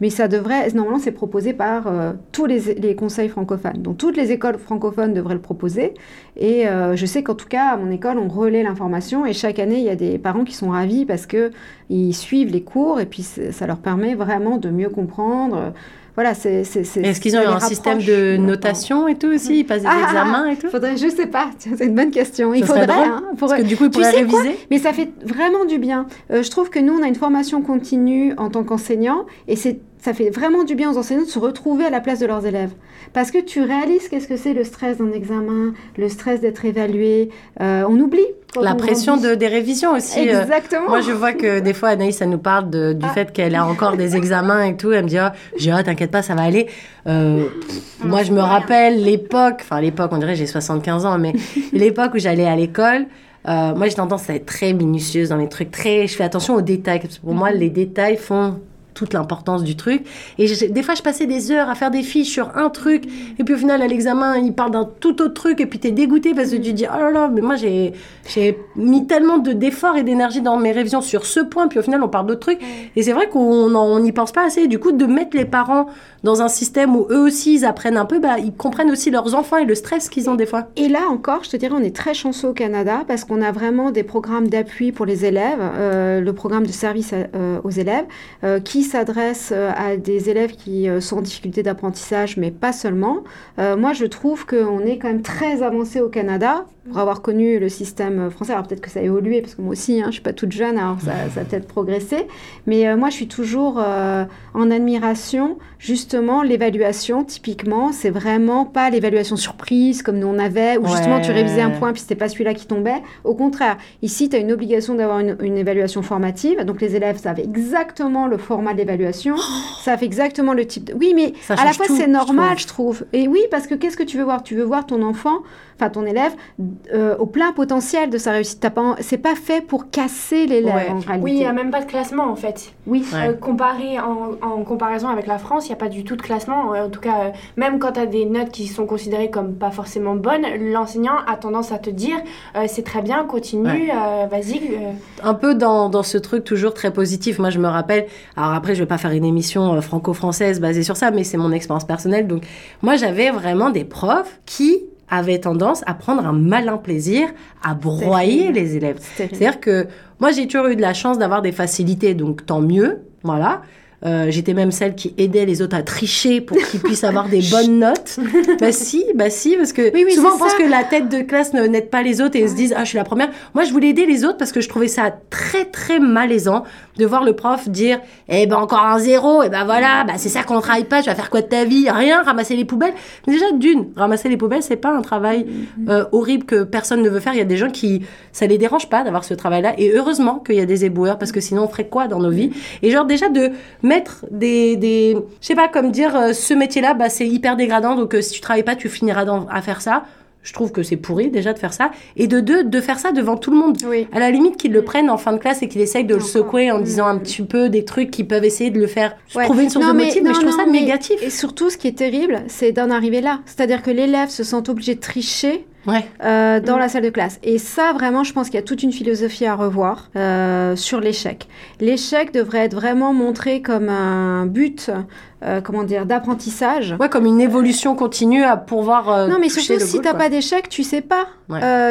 mais ça devrait, normalement c'est proposé par tous les, les, conseils francophones, donc toutes les écoles francophones devraient le proposer et je sais qu'en tout cas à mon école on relaie l'information et chaque année il y a des parents qui sont ravis parce que ils suivent les cours et puis ça leur permet vraiment de mieux comprendre. Voilà, c'est. Est-ce qu'ils ont un système de notation et tout aussi? Ils passent des ah, examens et tout? faudrait, Je sais pas, c'est une bonne question. Il faudrait. Hein, Parce que du coup, ils pourraient réviser. Mais ça fait vraiment du bien. Euh, je trouve que nous, on a une formation continue en tant qu'enseignant et c'est ça fait vraiment du bien aux enseignants de se retrouver à la place de leurs élèves. Parce que tu réalises qu'est-ce que c'est le stress d'un examen, le stress d'être évalué. Euh, on oublie. La pression de, des révisions aussi. Euh. Exactement. moi, je vois que des fois, Anaïs, ça nous parle de, du ah. fait qu'elle a encore des examens et tout. Elle me dit, oh, j'ai oh, t'inquiète pas, ça va aller. Euh, moi, je me rappelle l'époque, enfin l'époque, on dirait j'ai 75 ans, mais l'époque où j'allais à l'école, moi, j'ai tendance à être très minutieuse dans les trucs, très. Je fais attention aux détails. pour moi, les détails font toute l'importance du truc. Et des fois, je passais des heures à faire des fiches sur un truc, et puis au final, à l'examen, il parle d'un tout autre truc, et puis tu es dégoûté parce que tu dis, oh là là, mais moi, j'ai mis tellement d'efforts et d'énergie dans mes révisions sur ce point, puis au final, on parle d'autres trucs. Et c'est vrai qu'on n'y pense pas assez. Du coup, de mettre les parents dans un système où eux aussi, ils apprennent un peu, bah, ils comprennent aussi leurs enfants et le stress qu'ils ont des fois. Et là encore, je te dirais, on est très chanceux au Canada parce qu'on a vraiment des programmes d'appui pour les élèves, euh, le programme de service euh, aux élèves, euh, qui s'adresse euh, à des élèves qui euh, sont en difficulté d'apprentissage, mais pas seulement. Euh, moi, je trouve qu'on est quand même très avancé au Canada pour avoir connu le système français. Alors peut-être que ça a évolué, parce que moi aussi, hein, je ne suis pas toute jeune, alors ça, ça a peut-être progressé. Mais moi, je suis toujours en admiration. Justement, l'évaluation, typiquement, c'est vraiment pas l'évaluation surprise comme nous on avait, où justement tu révisais un point puis c'était pas celui-là qui tombait. Au contraire, ici, tu as une obligation d'avoir une, une évaluation formative. Donc les élèves savent exactement le format de l'évaluation. ça fait exactement le type de... Oui, mais à la fois, c'est normal, je trouve. Et oui, parce que qu'est-ce que tu veux voir? Tu veux voir ton enfant, enfin ton élève, euh, au plein potentiel de sa réussite. C'est pas fait pour casser l'élève en réalité. Oui, il n'y a même pas de classement en fait. Oui. Euh, comparé en, comparaison avec la France, il n'y a pas du tout de classement. En tout cas, même quand tu as des notes qui sont considérées comme pas forcément bonnes, l'enseignant a tendance à te dire c'est très bien, continue, vas-y. Un peu dans, dans, ce truc toujours très positif. Moi, je me rappelle, alors après, je vais pas faire une émission franco-française basée sur ça, mais c'est mon expérience personnelle. Donc, moi, j'avais vraiment des profs qui avaient tendance à prendre un malin plaisir à broyer les élèves. C'est-à-dire que moi, j'ai toujours eu de la chance d'avoir des facilités, donc tant mieux, voilà. Euh, j'étais même celle qui aidait les autres à tricher pour qu'ils puissent avoir des bonnes notes. bah si, bah si, parce que souvent on pense que la tête de classe n'aide pas les autres et ils se disent ah je suis la première. Moi je voulais aider les autres parce que je trouvais ça très très malaisant de voir le prof dire eh ben encore un zéro et eh ben voilà bah c'est ça qu'on travaille pas tu vas faire quoi de ta vie? Rien ramasser les poubelles mais déjà d'une ramasser les poubelles c'est pas un travail mm-hmm. euh, horrible que personne ne veut faire il y a des gens qui ça les dérange pas d'avoir ce travail là et heureusement qu'il y a des éboueurs parce que sinon on ferait quoi dans nos vies? Et genre déjà de mettre des, des je sais pas comme dire euh, ce métier là bah c'est hyper dégradant donc euh, si tu travailles pas tu finiras à faire ça je trouve que c'est pourri déjà de faire ça. Et de deux, de faire ça devant tout le monde. À la limite qu'ils le prennent en fin de classe et qu'ils essayent de le secouer en disant un petit peu des trucs qui peuvent essayer de le faire trouver une source de motif, mais, je trouve ça négatif. Et surtout, ce qui est terrible, c'est d'en arriver là. C'est-à-dire que l'élève se sent obligé de tricher euh, dans mm. la salle de classe. Et ça, vraiment, je pense qu'il y a toute une philosophie à revoir euh, sur l'échec. L'échec devrait être vraiment montré comme un but, euh, comment dire, d'apprentissage. Ouais, comme une évolution continue à pouvoir. non, mais surtout, si tu n'as pas d'échec, tu sais pas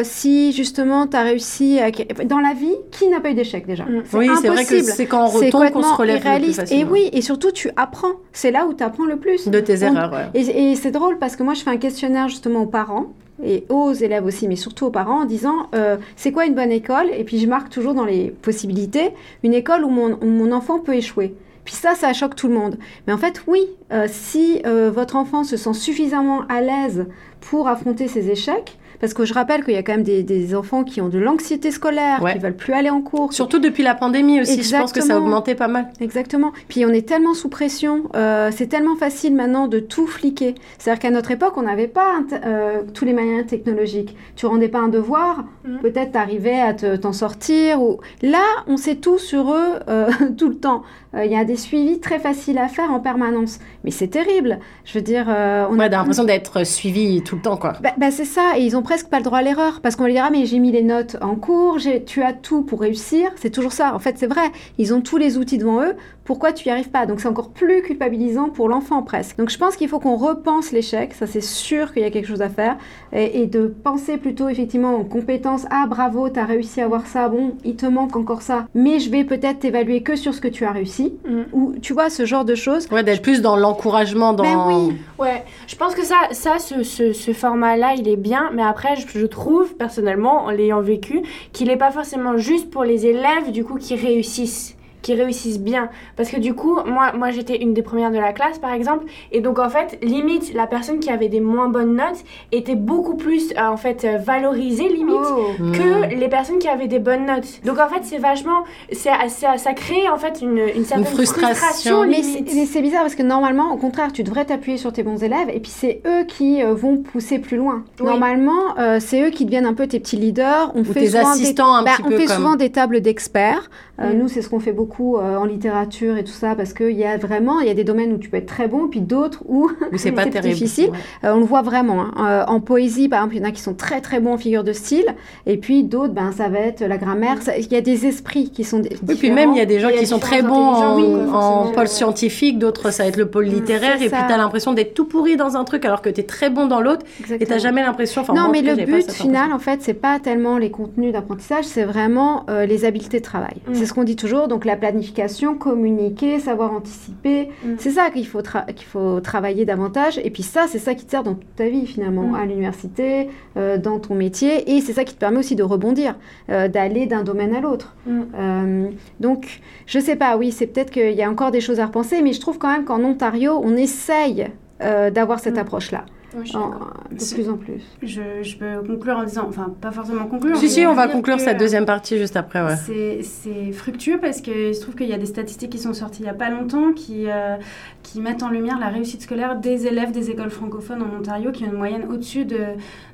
si justement tu as réussi à... Dans la vie, qui n'a pas eu d'échec déjà? Mm. Oui, c'est vrai que c'est quand on retombe qu'on se relève irréaliste. et oui, et surtout, tu apprends. C'est là où tu apprends le plus. De tes erreurs, Et, et c'est drôle parce que moi, je fais un questionnaire justement aux parents et aux élèves aussi, mais surtout aux parents, en disant euh, c'est quoi une bonne école? Et puis je marque toujours dans les possibilités une école où mon, mon enfant peut échouer. Puis ça, ça choque tout le monde. Mais en fait, oui, euh, si euh, votre enfant se sent suffisamment à l'aise pour affronter ses échecs, parce que je rappelle qu'il y a quand même des, enfants qui ont de l'anxiété scolaire, qui qui veulent plus aller en cours. Surtout depuis la pandémie aussi, je pense que ça a augmenté pas mal. Exactement. Puis on est tellement sous pression, euh, c'est tellement facile maintenant de tout fliquer. C'est-à-dire qu'à notre époque, on n'avait pas euh, tous les moyens technologiques. Tu rendais pas un devoir, mm. peut-être t'arrivais à t'en sortir. Ou... Là, on sait tout sur eux euh, tout le temps. Il y a des suivis très faciles à faire en permanence. Mais c'est terrible. Je veux dire... on a l'impression d'être suivi tout le temps, quoi. Bah, bah, c'est ça. Et ils ont presque pas le droit à l'erreur parce qu'on va dire ah mais j'ai mis les notes en cours, tu as tout pour réussir. C'est toujours ça. En fait, c'est vrai. Ils ont tous les outils devant eux. Pourquoi tu y arrives pas Donc c'est encore plus culpabilisant pour l'enfant presque. Donc je pense qu'il faut qu'on repense l'échec. Ça c'est sûr qu'il y a quelque chose à faire et, de penser plutôt effectivement en compétences. Ah bravo, tu as réussi à avoir ça. Bon, il te manque encore ça, mais je vais peut-être t'évaluer que sur ce que tu as réussi. Mm. Ou tu vois ce genre de choses. Ouais, d'être plus dans l'encouragement, dans. Ben oui. Ouais, je pense que ça, ça, ce, ce, ce format-là, il est bien, mais après, je, trouve personnellement, en l'ayant vécu, qu'il n'est pas forcément juste pour les élèves du coup qui réussissent qui réussissent bien. Parce que du coup, moi, moi j'étais une des premières de la classe, par exemple, et donc en fait, limite, la personne qui avait des moins bonnes notes était beaucoup plus, euh, en fait, euh, valorisée, limite, oh. que hmm. les personnes qui avaient des bonnes notes. Donc en fait, c'est vachement, ça, ça crée en fait une, une certaine frustration. mais c'est bizarre parce que normalement, au contraire, tu devrais t'appuyer sur tes bons élèves, et puis c'est eux qui euh, vont pousser plus loin. Normalement, c'est eux qui deviennent un peu tes petits leaders. On Ou fait tes assistants un bah, petit on fait souvent des tables d'experts. Mm. Nous, c'est ce qu'on fait beaucoup euh, en littérature et tout ça, parce qu'il y a vraiment, il y a des domaines où tu peux être très bon, puis d'autres où, c'est pas difficile. Euh, on le voit vraiment. Hein. Euh, en poésie, par exemple, il y en a qui sont très très bons en figure de style, et puis d'autres, ben, ça va être la grammaire. Il y a des esprits qui sont différents. Oui, puis même, il y a des gens qui sont très bons en, pôle scientifique, d'autres, ça va être le pôle mm, littéraire, et puis tu as l'impression d'être tout pourri dans un truc alors que tu es très bon dans l'autre, et tu jamais l'impression. Non, mais le but final, en fait, c'est pas tellement les contenus d'apprentissage, c'est vraiment les habiletés de travail. Mm ce qu'on dit toujours, donc la planification, communiquer, savoir anticiper, mm. c'est ça qu'il faut, qu'il faut travailler davantage. Et puis ça, c'est ça qui te sert dans toute ta vie finalement, mm. à l'université, euh, dans ton métier, et c'est ça qui te permet aussi de rebondir, euh, d'aller d'un domaine à l'autre. Mm. Euh, donc, je sais pas, oui, c'est peut-être qu'il y a encore des choses à repenser, mais je trouve quand même qu'en Ontario, on essaye d'avoir cette approche-là. De plus en plus. Je, peux conclure en disant, enfin pas forcément conclure. Si, si, on va conclure cette deuxième partie juste après. Ouais. C'est fructueux parce qu'il se trouve qu'il y a des statistiques qui sont sorties il n'y a pas longtemps qui, euh, qui mettent en lumière la réussite scolaire des élèves des écoles francophones en Ontario qui ont une moyenne au-dessus de,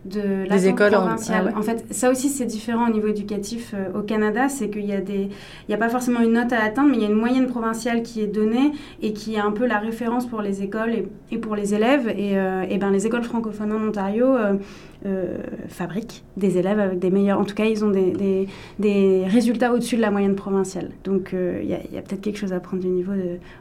de la écoles provinciale. En, ah en, fait, ça aussi c'est différent au niveau éducatif euh, au Canada, c'est qu'il y a des, il n'y a pas forcément une note à atteindre, mais il y a une moyenne provinciale qui est donnée et qui est un peu la référence pour les écoles et, et pour les élèves. Et, euh, et ben les écoles francophones en Ontario euh, fabriquent des élèves avec des meilleurs. En tout cas, ils ont des, des, résultats au-dessus de la moyenne provinciale. Donc, euh, il y a, peut-être quelque chose à prendre niveau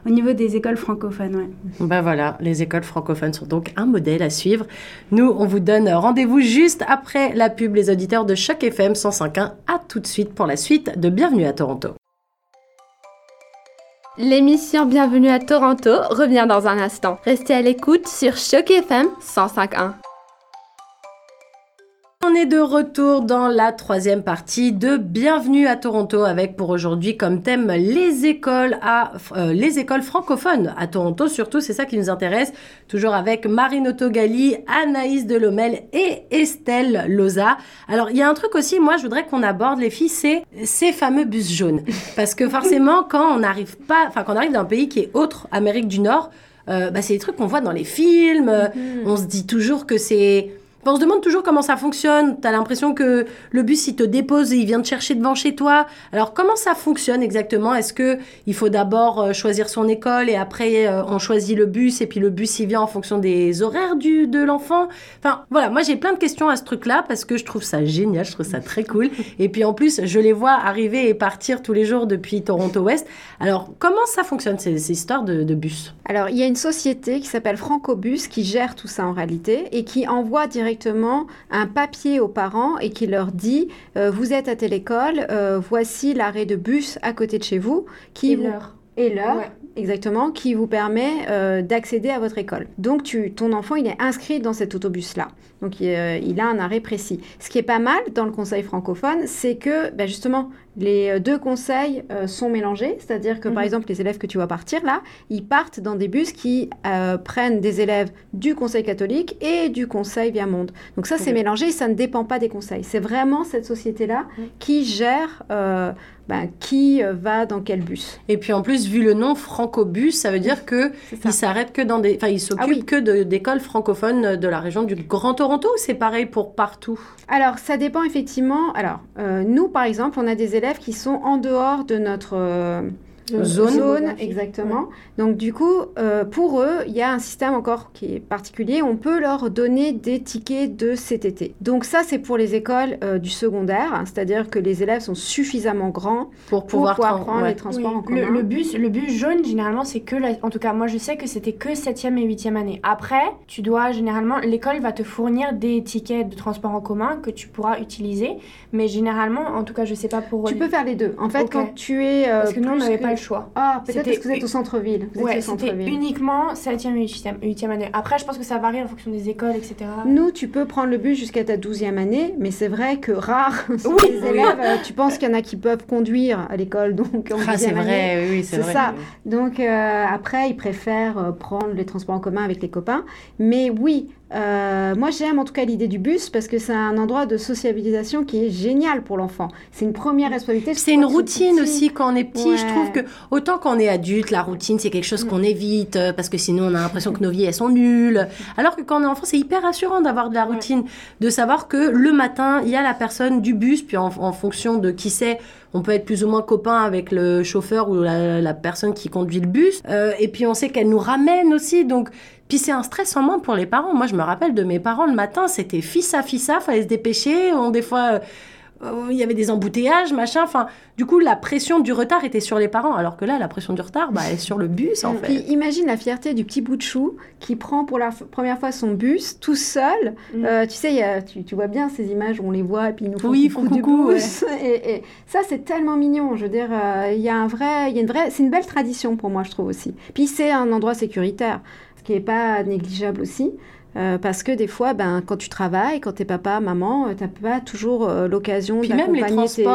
au niveau des écoles francophones. Ben voilà, les écoles francophones sont donc un modèle à suivre. Nous, on vous donne rendez-vous juste après la pub, les auditeurs de Choc FM 105.1. À tout de suite pour la suite de Bienvenue à Toronto. L'émission Bienvenue à Toronto revient dans un instant. Restez à l'écoute sur Choc FM 105.1. On est de retour dans la troisième partie de Bienvenue à Toronto avec pour aujourd'hui comme thème les écoles à euh, les écoles francophones à Toronto surtout c'est ça qui nous intéresse toujours avec Marine Autogali, Anaïs Delomel et Estelle Loza. Alors il y a un truc aussi moi je voudrais qu'on aborde les filles c'est ces fameux bus jaunes parce que forcément quand on n'arrive pas enfin quand on arrive dans un pays qui est autre Amérique du Nord euh, bah, c'est des trucs qu'on voit dans les films, mm-hmm. on se dit toujours que c'est on se demande toujours comment ça fonctionne. Tu as l'impression que le bus, il te dépose et il vient te chercher devant chez toi. Alors, comment ça fonctionne exactement? Est-ce que il faut d'abord euh, choisir son école et après, euh, on choisit le bus et puis le bus, il vient en fonction des horaires du, de l'enfant? Enfin, voilà, moi, j'ai plein de questions à ce truc-là parce que je trouve ça génial, je trouve ça très cool. Et puis, en plus, je les vois arriver et partir tous les jours depuis Toronto-Ouest. Alors, comment ça fonctionne, ces, histoires de, de bus? Alors, il y a une société qui s'appelle Francobus qui gère tout ça en réalité et qui envoie directement un papier aux parents et qui leur dit euh, vous êtes à telle école, euh, voici l'arrêt de bus à côté de chez vous qui et l'heure et l'heure exactement qui vous permet euh, d'accéder à votre école. Donc tu, ton enfant il est inscrit dans cet autobus là. Donc il, a un arrêt précis. Ce qui est pas mal dans le conseil francophone, c'est que ben, justement les euh, deux conseils euh, sont mélangés, c'est-à-dire que par mhm. exemple les élèves que tu vois partir là, ils partent dans des bus qui euh, prennent des élèves du conseil catholique et du conseil via monde. Donc ça c'est mélangé, ça ne dépend pas des conseils. C'est vraiment cette société-là qui gère ben, qui va dans quel bus. Et puis en plus, vu le nom Francobus, ça veut dire que il s'arrête que dans des, enfin il s'occupe ah que d'écoles francophones de la région du Grand Toronto. Ou C'est pareil pour partout? Alors ça dépend effectivement. Alors nous par exemple, on a des élèves qui sont en dehors de notre euh, zone. exactement. Donc du coup, euh, pour eux, il y a un système encore qui est particulier. On peut leur donner des tickets de CTT. Donc ça, c'est pour les écoles euh, du secondaire, hein, c'est-à-dire que les élèves sont suffisamment grands pour pouvoir, prendre les transports en commun. Le, bus, le bus jaune, généralement, c'est que, en tout cas, moi, je sais que c'était que 7e et 8e année. Après, tu dois généralement, l'école va te fournir des tickets de transport en commun que tu pourras utiliser. Mais généralement, en tout cas, je sais pas pour. Tu peux faire les deux. En fait, quand tu es. Euh, Parce que nous, on n'avait pas le choix. Ah, peut-être parce que vous êtes au centre-ville. Ouais, c'était uniquement 7e et 8e, année. Après, je pense que ça varie en fonction des écoles, etc. Nous, tu peux prendre le bus jusqu'à ta 12e année, mais c'est vrai que rare sont les élèves. Euh, tu penses qu'il y en a qui peuvent conduire à l'école, donc en ah, c'est vrai, oui, c'est ça. Donc euh, après, ils préfèrent euh, prendre les transports en commun avec les copains. Mais oui, euh, moi, j'aime en tout cas l'idée du bus parce que c'est un endroit de sociabilisation qui est génial pour l'enfant. C'est une première responsabilité. C'est une routine aussi quand on est petit. Je trouve que autant quand on est adulte, la routine c'est quelque chose qu'on mm. évite euh, parce que sinon on a l'impression que nos vies elles sont nulles. Alors que quand on est enfant, c'est hyper rassurant d'avoir de la routine, de savoir que le matin il y a la personne du bus, puis en, fonction de qui c'est, on peut être plus ou moins copain avec le chauffeur ou la, personne qui conduit le bus. Euh, et puis on sait qu'elle nous ramène aussi. Donc puis c'est un stress en moins pour les parents. Moi, je me rappelle de mes parents le matin, c'était fissa fissa, fallait se dépêcher. On, des fois, euh, il y avait des embouteillages, machin. Enfin, du coup, la pression du retard était sur les parents, alors que là, la pression du retard, bah, est sur le bus, en fait. Puis imagine la fierté du petit bout de chou qui prend pour la première fois son bus tout seul. Mm. Euh, tu sais, tu, vois bien ces images où on les voit et puis ils nous font oui, coucou, du bus. Et, ça, c'est tellement mignon. Je veux dire, euh, il y a un vrai, il y a une vraie, c'est une belle tradition pour moi, je trouve aussi. Puis c'est un endroit sécuritaire qui n'est pas négligeable aussi. Euh, parce que des fois, ben, quand tu travailles, quand tu es papa, maman, euh, tu n'as pas toujours euh, l'occasion d'accompagner tes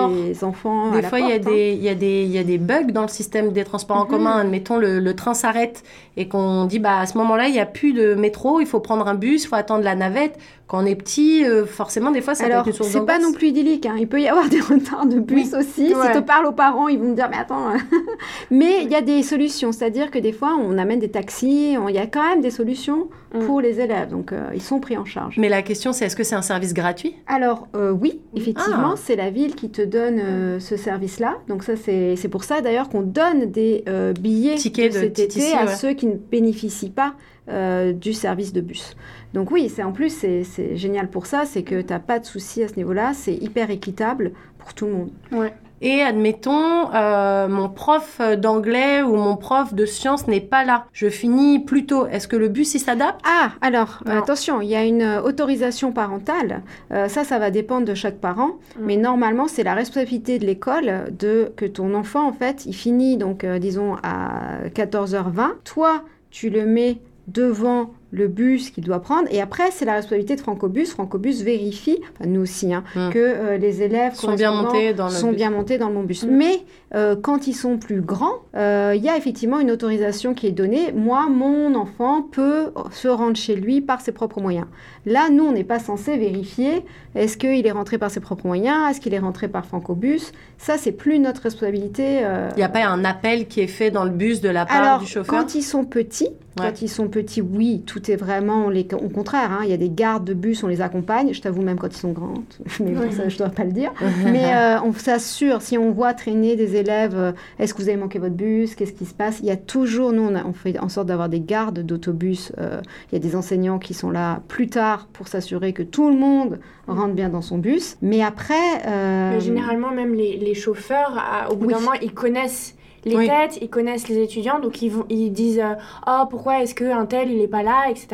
enfants. Des fois, il y, hein. y, y, a des bugs dans le système des transports en mhm. commun. Admettons, le, le train s'arrête et qu'on dit bah, à ce moment-là, il n'y a plus de métro, il faut prendre un bus, il faut attendre la navette. Quand on est petit, forcément, des fois, ça Alors, peut être une source c'est pas non plus idyllique. Hein. Il peut y avoir des retards de bus aussi. Si tu parles aux parents, ils vont te dire mais attends. mais il y a des solutions. C'est-à-dire que des fois, on amène des taxis. Il y a quand même des solutions mm. pour les élèves. Donc, euh, ils sont pris en charge. Mais la question, c'est est-ce que c'est un service gratuit? Alors, euh, oui, effectivement, ah. c'est la ville qui te donne euh, ce service-là. Donc, ça, c'est pour ça d'ailleurs qu'on donne des billets Tickets de, TTC à ceux qui ne bénéficient pas du service de bus. Donc oui, c'est en plus c'est génial pour ça, c'est que tu n'as pas de souci à ce niveau-là, c'est hyper équitable pour tout le monde. Ouais. Et admettons, euh, mon prof d'anglais ou mon prof de sciences n'est pas là. Je finis plus tôt. Est-ce que le bus, il s'adapte? Ah, alors, attention, il y a une autorisation parentale. Euh, ça, ça va dépendre de chaque parent. Mm. Mais normalement, c'est la responsabilité de l'école de que ton enfant, en fait, il finit, donc, euh, disons, à 14h20. Toi, tu le mets devant le bus qu'il doit prendre. Et après, c'est la responsabilité de Francobus. Francobus vérifie, nous aussi, hein, hmm. que euh, les élèves sont bien montés dans le sont bien montés dans bon bus. Hmm. Mais euh, quand ils sont plus grands, euh, il y a effectivement une autorisation qui est donnée. Moi, mon enfant peut se rendre chez lui par ses propres moyens. Là, nous, on n'est pas censé vérifier est-ce qu'il est rentré par ses propres moyens, est-ce qu'il est rentré par Francobus. Ça, c'est plus notre responsabilité. Il n'y a pas un appel qui est fait dans le bus de la part du chauffeur? Quand ils sont petits, quand ils sont petits, oui, tout est vraiment les, au contraire. Hein, il y a des gardes de bus, on les accompagne. Je t'avoue même quand ils sont grands, mais ça, je ne dois pas le dire. mais euh, on s'assure si on voit traîner des élèves, euh, est-ce que vous avez manqué votre bus? Qu'est-ce qui se passe? Il y a toujours, nous, on, fait en sorte d'avoir des gardes d'autobus. Euh, il y a des enseignants qui sont là plus tard pour s'assurer que tout le monde rentre bien dans son bus. Mais après, mais généralement même les, chauffeurs, au bout d'un moment, ils connaissent les têtes, ils connaissent les étudiants, donc ils, vont, ils disent euh, Oh, pourquoi est-ce qu'un tel, il n'est pas là, etc.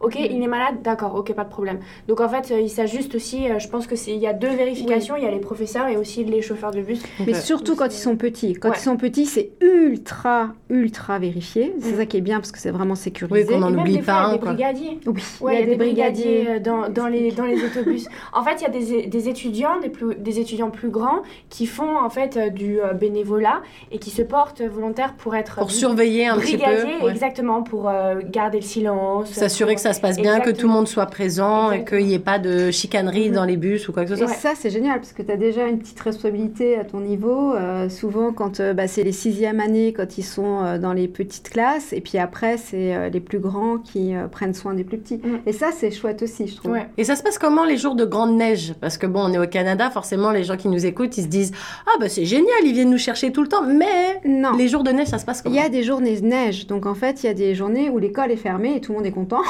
Ok, mm. il est malade, d'accord, ok, pas de problème. Donc en fait, euh, il s'ajuste aussi, euh, je pense qu'il y a deux vérifications il y a les professeurs et aussi les chauffeurs de bus. Mais surtout quand ils sont petits. Quand ils sont petits, c'est ultra, ultra vérifié. C'est mm. ça qui est bien parce que c'est vraiment sécurisé. Oui, qu'on n'en oublie pas. Il y a des brigadiers. Oui, il y a, des, brigadiers, dans, dans, les, dans les autobus. en fait, il y a des, des, étudiants, des, plus, des étudiants plus grands qui font en fait du bénévolat et qui se portent volontaires pour être pour surveiller un petit peu exactement pour euh, garder le silence s'assurer que ça se passe bien que tout le monde soit présent et qu'il n'y ait pas de chicanerie mm-hmm. dans les bus ou quoi que ce soit. Et ça c'est génial parce que tu as déjà une petite responsabilité à ton niveau euh, souvent quand euh, bah, c'est les sixièmes années quand ils sont dans les petites classes et puis après c'est les plus grands qui prennent soin des plus petits. Mm. et ça c'est chouette aussi je trouve. Et ça se passe comment les jours de grande neige? Parce que bon on est au Canada forcément les gens qui nous écoutent ils se disent ah bah c'est génial ils viennent nous chercher tout le temps mais non les jours de neige, ça se passe comment Il y a des journées de neige. Donc en fait, il y a des journées où l'école est fermée et tout le monde est content.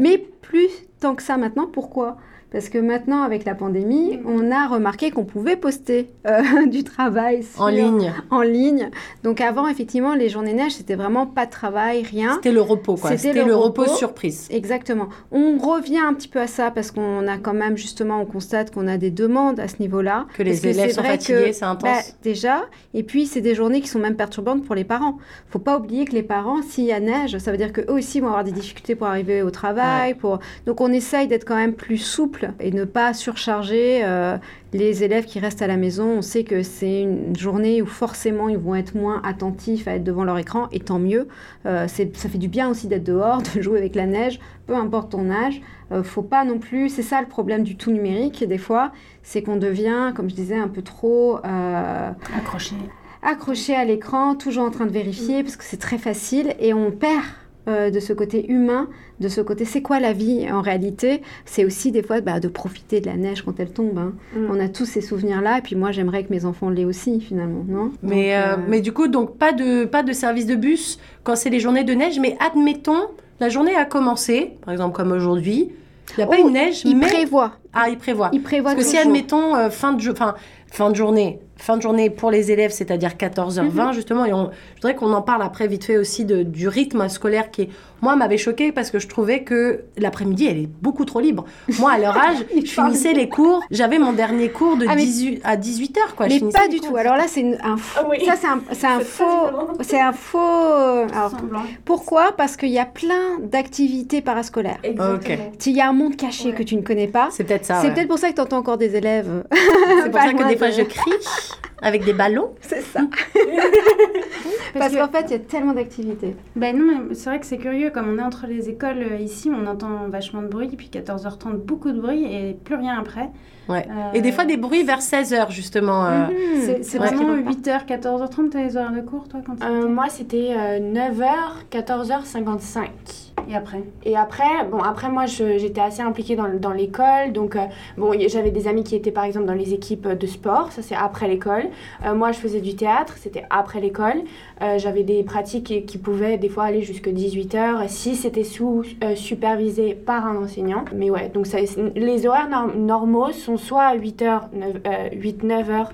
Mais plus tant que ça maintenant, pourquoi? Parce que maintenant, avec la pandémie, on a remarqué qu'on pouvait poster euh, du travail en ligne. En ligne. Donc avant, effectivement, les journées neige, c'était vraiment pas de travail, rien. C'était le repos, quoi. C'était le, repos. surprise. Exactement. On revient un petit peu à ça parce qu'on a quand même, justement, on constate qu'on a des demandes à ce niveau-là. Que les élèves sont fatigués, c'est intense. Bah, déjà. Et puis, c'est des journées qui sont même perturbantes pour les parents. Faut pas oublier que les parents, s'il y a neige, ça veut dire qu'eux aussi vont avoir des difficultés pour arriver au travail. Pour... Donc, on essaye d'être quand même plus souple et ne pas surcharger euh, les élèves qui restent à la maison. On sait que c'est une journée où forcément ils vont être moins attentifs à être devant leur écran et tant mieux. Euh, ça fait du bien aussi d'être dehors, de jouer avec la neige, peu importe ton âge. Euh, faut pas non plus, c'est ça le problème du tout numérique des fois, c'est qu'on devient, comme je disais, un peu trop accroché accroché à l'écran, toujours en train de vérifier, parce que c'est très facile, et on perd de ce côté humain de ce côté. C'est quoi la vie en réalité? C'est aussi des fois bah, de profiter de la neige quand elle tombe. Hein. Mm. On a tous ces souvenirs-là, et puis moi j'aimerais que mes enfants l'aient aussi finalement, non? Mais, euh, euh, mais du coup, donc pas de, pas de service de bus quand c'est les journées de neige, mais admettons, la journée a commencé, par exemple comme aujourd'hui, il n'y a pas oh, une neige, il prévoit. Ah, ils prévoient. Ils prévoient Parce que si, admettons, euh, fin de, fin, fin de journée, fin de journée pour les élèves, c'est-à-dire 14h20 mhm. justement. Et on, je voudrais qu'on en parle après vite fait aussi de, du rythme scolaire qui, moi, m'avait choqué parce que je trouvais que l'après-midi, elle est beaucoup trop libre. Moi, à leur âge, je finissais les cours. J'avais mon dernier cours de 18, ah, à 18h, quoi. Mais pas du tout. Alors là, c'est un faux. Ah ça, c'est un, faux. C'est un faux. Alors, pourquoi? Parce qu'il y a plein d'activités parascolaires. Ok. Il y a un monde caché que tu ne connais pas. C'est peut-être ça. C'est peut-être pour ça que tu entends encore des élèves. C'est pour ça que des fois, je crie. Avec des ballons C'est ça. Parce, qu'en fait, il y a tellement d'activités. Ben non, c'est vrai que c'est curieux. Comme on est entre les écoles euh, ici, on entend vachement de bruit. Puis 14h30, beaucoup de bruit et plus rien après. Ouais. Euh, et des fois, des bruits vers 16h, justement. Euh. Mhm. C'est vraiment 8h, 14h30, tes horaires de cours, toi, quand Moi, c'était 9h, 14h55. Et après? Et après, bon, après moi, j'étais assez impliquée dans, dans l'école. Donc, euh, bon, j'avais des amis qui étaient par exemple dans les équipes de sport. Ça, c'est après l'école. Euh, moi, je faisais du théâtre. C'était après l'école. Euh, j'avais des pratiques qui, pouvaient des fois aller jusqu'à 18h si c'était sous supervisé par un enseignant. Mais ouais, donc les horaires normaux sont soit 8h, 8, 9h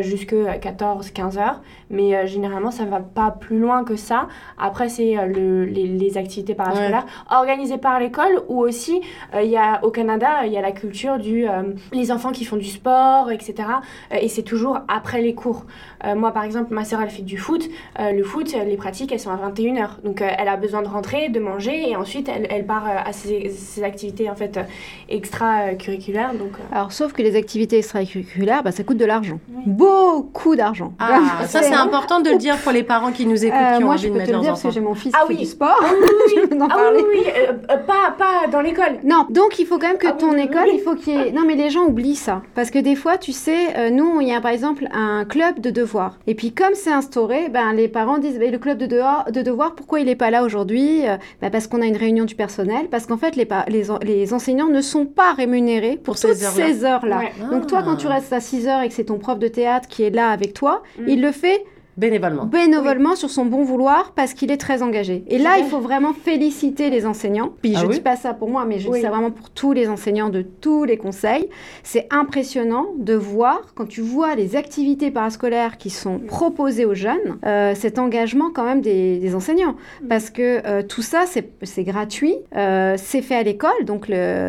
jusqu'à 14, 15h. Mais généralement, ça va pas plus loin que ça. Après, c'est le, les, les, activités parascolaires organisé par l'école ou aussi euh, il y a au Canada il y a la culture du euh, les enfants qui font du sport etc euh, et c'est toujours après les cours. Moi par exemple ma soeur elle fait du foot. Le foot les pratiques elles sont à 21h donc elle a besoin de rentrer de manger et ensuite elle, elle part à ses, activités en fait extra-curriculaires donc alors sauf que les activités extra-curriculaires bah, ça coûte de l'argent beaucoup d'argent. Ah, ça c'est important de le dire pour les parents qui nous écoutent qui ont moi, envie je de mettre leurs enfants. parce que j'ai mon fils ah, qui oui. fait du sport. Ah, oui, ah oui, oui, euh, euh, pas, pas dans l'école. Non, donc il faut quand même que ah ton école, il faut qu'il y ait... Non, mais les gens oublient ça. Parce que des fois, tu sais, euh, nous, il y a par exemple un club de devoirs. Et puis comme c'est instauré, ben, les parents disent, bah, le club de, de devoirs, pourquoi il n'est pas là aujourd'hui ben, Parce qu'on a une réunion du personnel, parce qu'en fait, les, les, les, enseignants ne sont pas rémunérés pour, toutes ces heures-là. Donc toi, quand tu restes à 6 heures et que c'est ton prof de théâtre qui est là avec toi, mm. il le fait Bénévolement. Bénévolement sur son bon vouloir parce qu'il est très engagé. Et là, il faut vraiment féliciter les enseignants. Puis ah je ne dis pas ça pour moi, mais je dis ça vraiment pour tous les enseignants de tous les conseils. C'est impressionnant de voir, quand tu vois les activités parascolaires qui sont proposées aux jeunes, euh, cet engagement quand même des, enseignants. Parce que euh, tout ça, c'est gratuit, euh, c'est fait à l'école, donc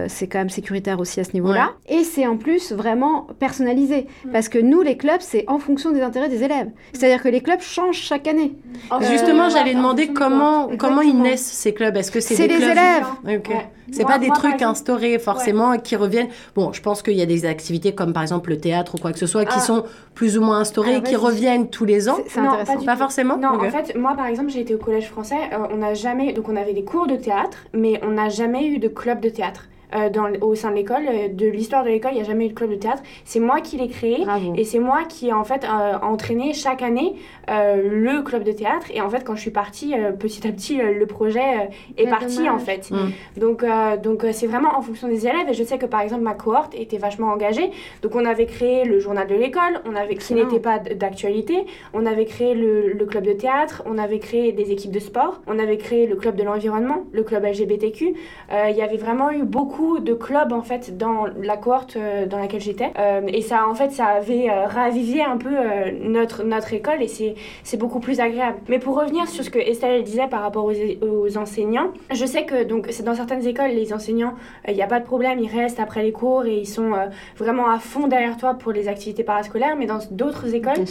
c'est quand même sécuritaire aussi à ce niveau-là. Et c'est en plus vraiment personnalisé. Parce que nous, les clubs, c'est en fonction des intérêts des élèves. C'est-à-dire que les clubs changent chaque année. Oh, Justement, j'allais demander comment, comment ils naissent ces clubs. Est-ce que c'est des les élèves C'est pas des trucs instaurés forcément qui reviennent. Bon, je pense qu'il y a des activités comme par exemple le théâtre ou quoi que ce soit qui ah. sont plus ou moins instaurées, et qui reviennent tous les ans. C'est intéressant. Pas, forcément. Non, en fait, moi par exemple, j'ai été au collège français. Euh, on n'a jamais, donc on avait des cours de théâtre, mais on n'a jamais eu de club de théâtre. Euh, dans, au sein de l'école, euh, de l'histoire de l'école, il n'y a jamais eu de club de théâtre. C'est moi qui l'ai créé et c'est moi qui ai en fait euh, entraîné chaque année le club de théâtre. Et en fait, quand je suis partie, petit à petit, le projet est parti en fait. Mm. Donc, donc c'est vraiment en fonction des élèves. Et je sais que par exemple, ma cohorte était vachement engagée. Donc, on avait créé le journal de l'école, on avait qui n'était pas d'actualité. On avait créé le, le, club de théâtre, on avait créé des équipes de sport, on avait créé le club de l'environnement, le club LGBTQ. Il y avait vraiment eu beaucoup de clubs en fait dans la cohorte euh, dans laquelle j'étais euh, et ça en fait ça avait euh, ravivé un peu notre notre école et c'est c'est beaucoup plus agréable. Mais pour revenir sur ce que Estelle disait par rapport aux, enseignants, je sais que donc c'est dans certaines écoles les enseignants il n'y a pas de problème, ils restent après les cours et ils sont vraiment à fond derrière toi pour les activités parascolaires, mais dans d'autres écoles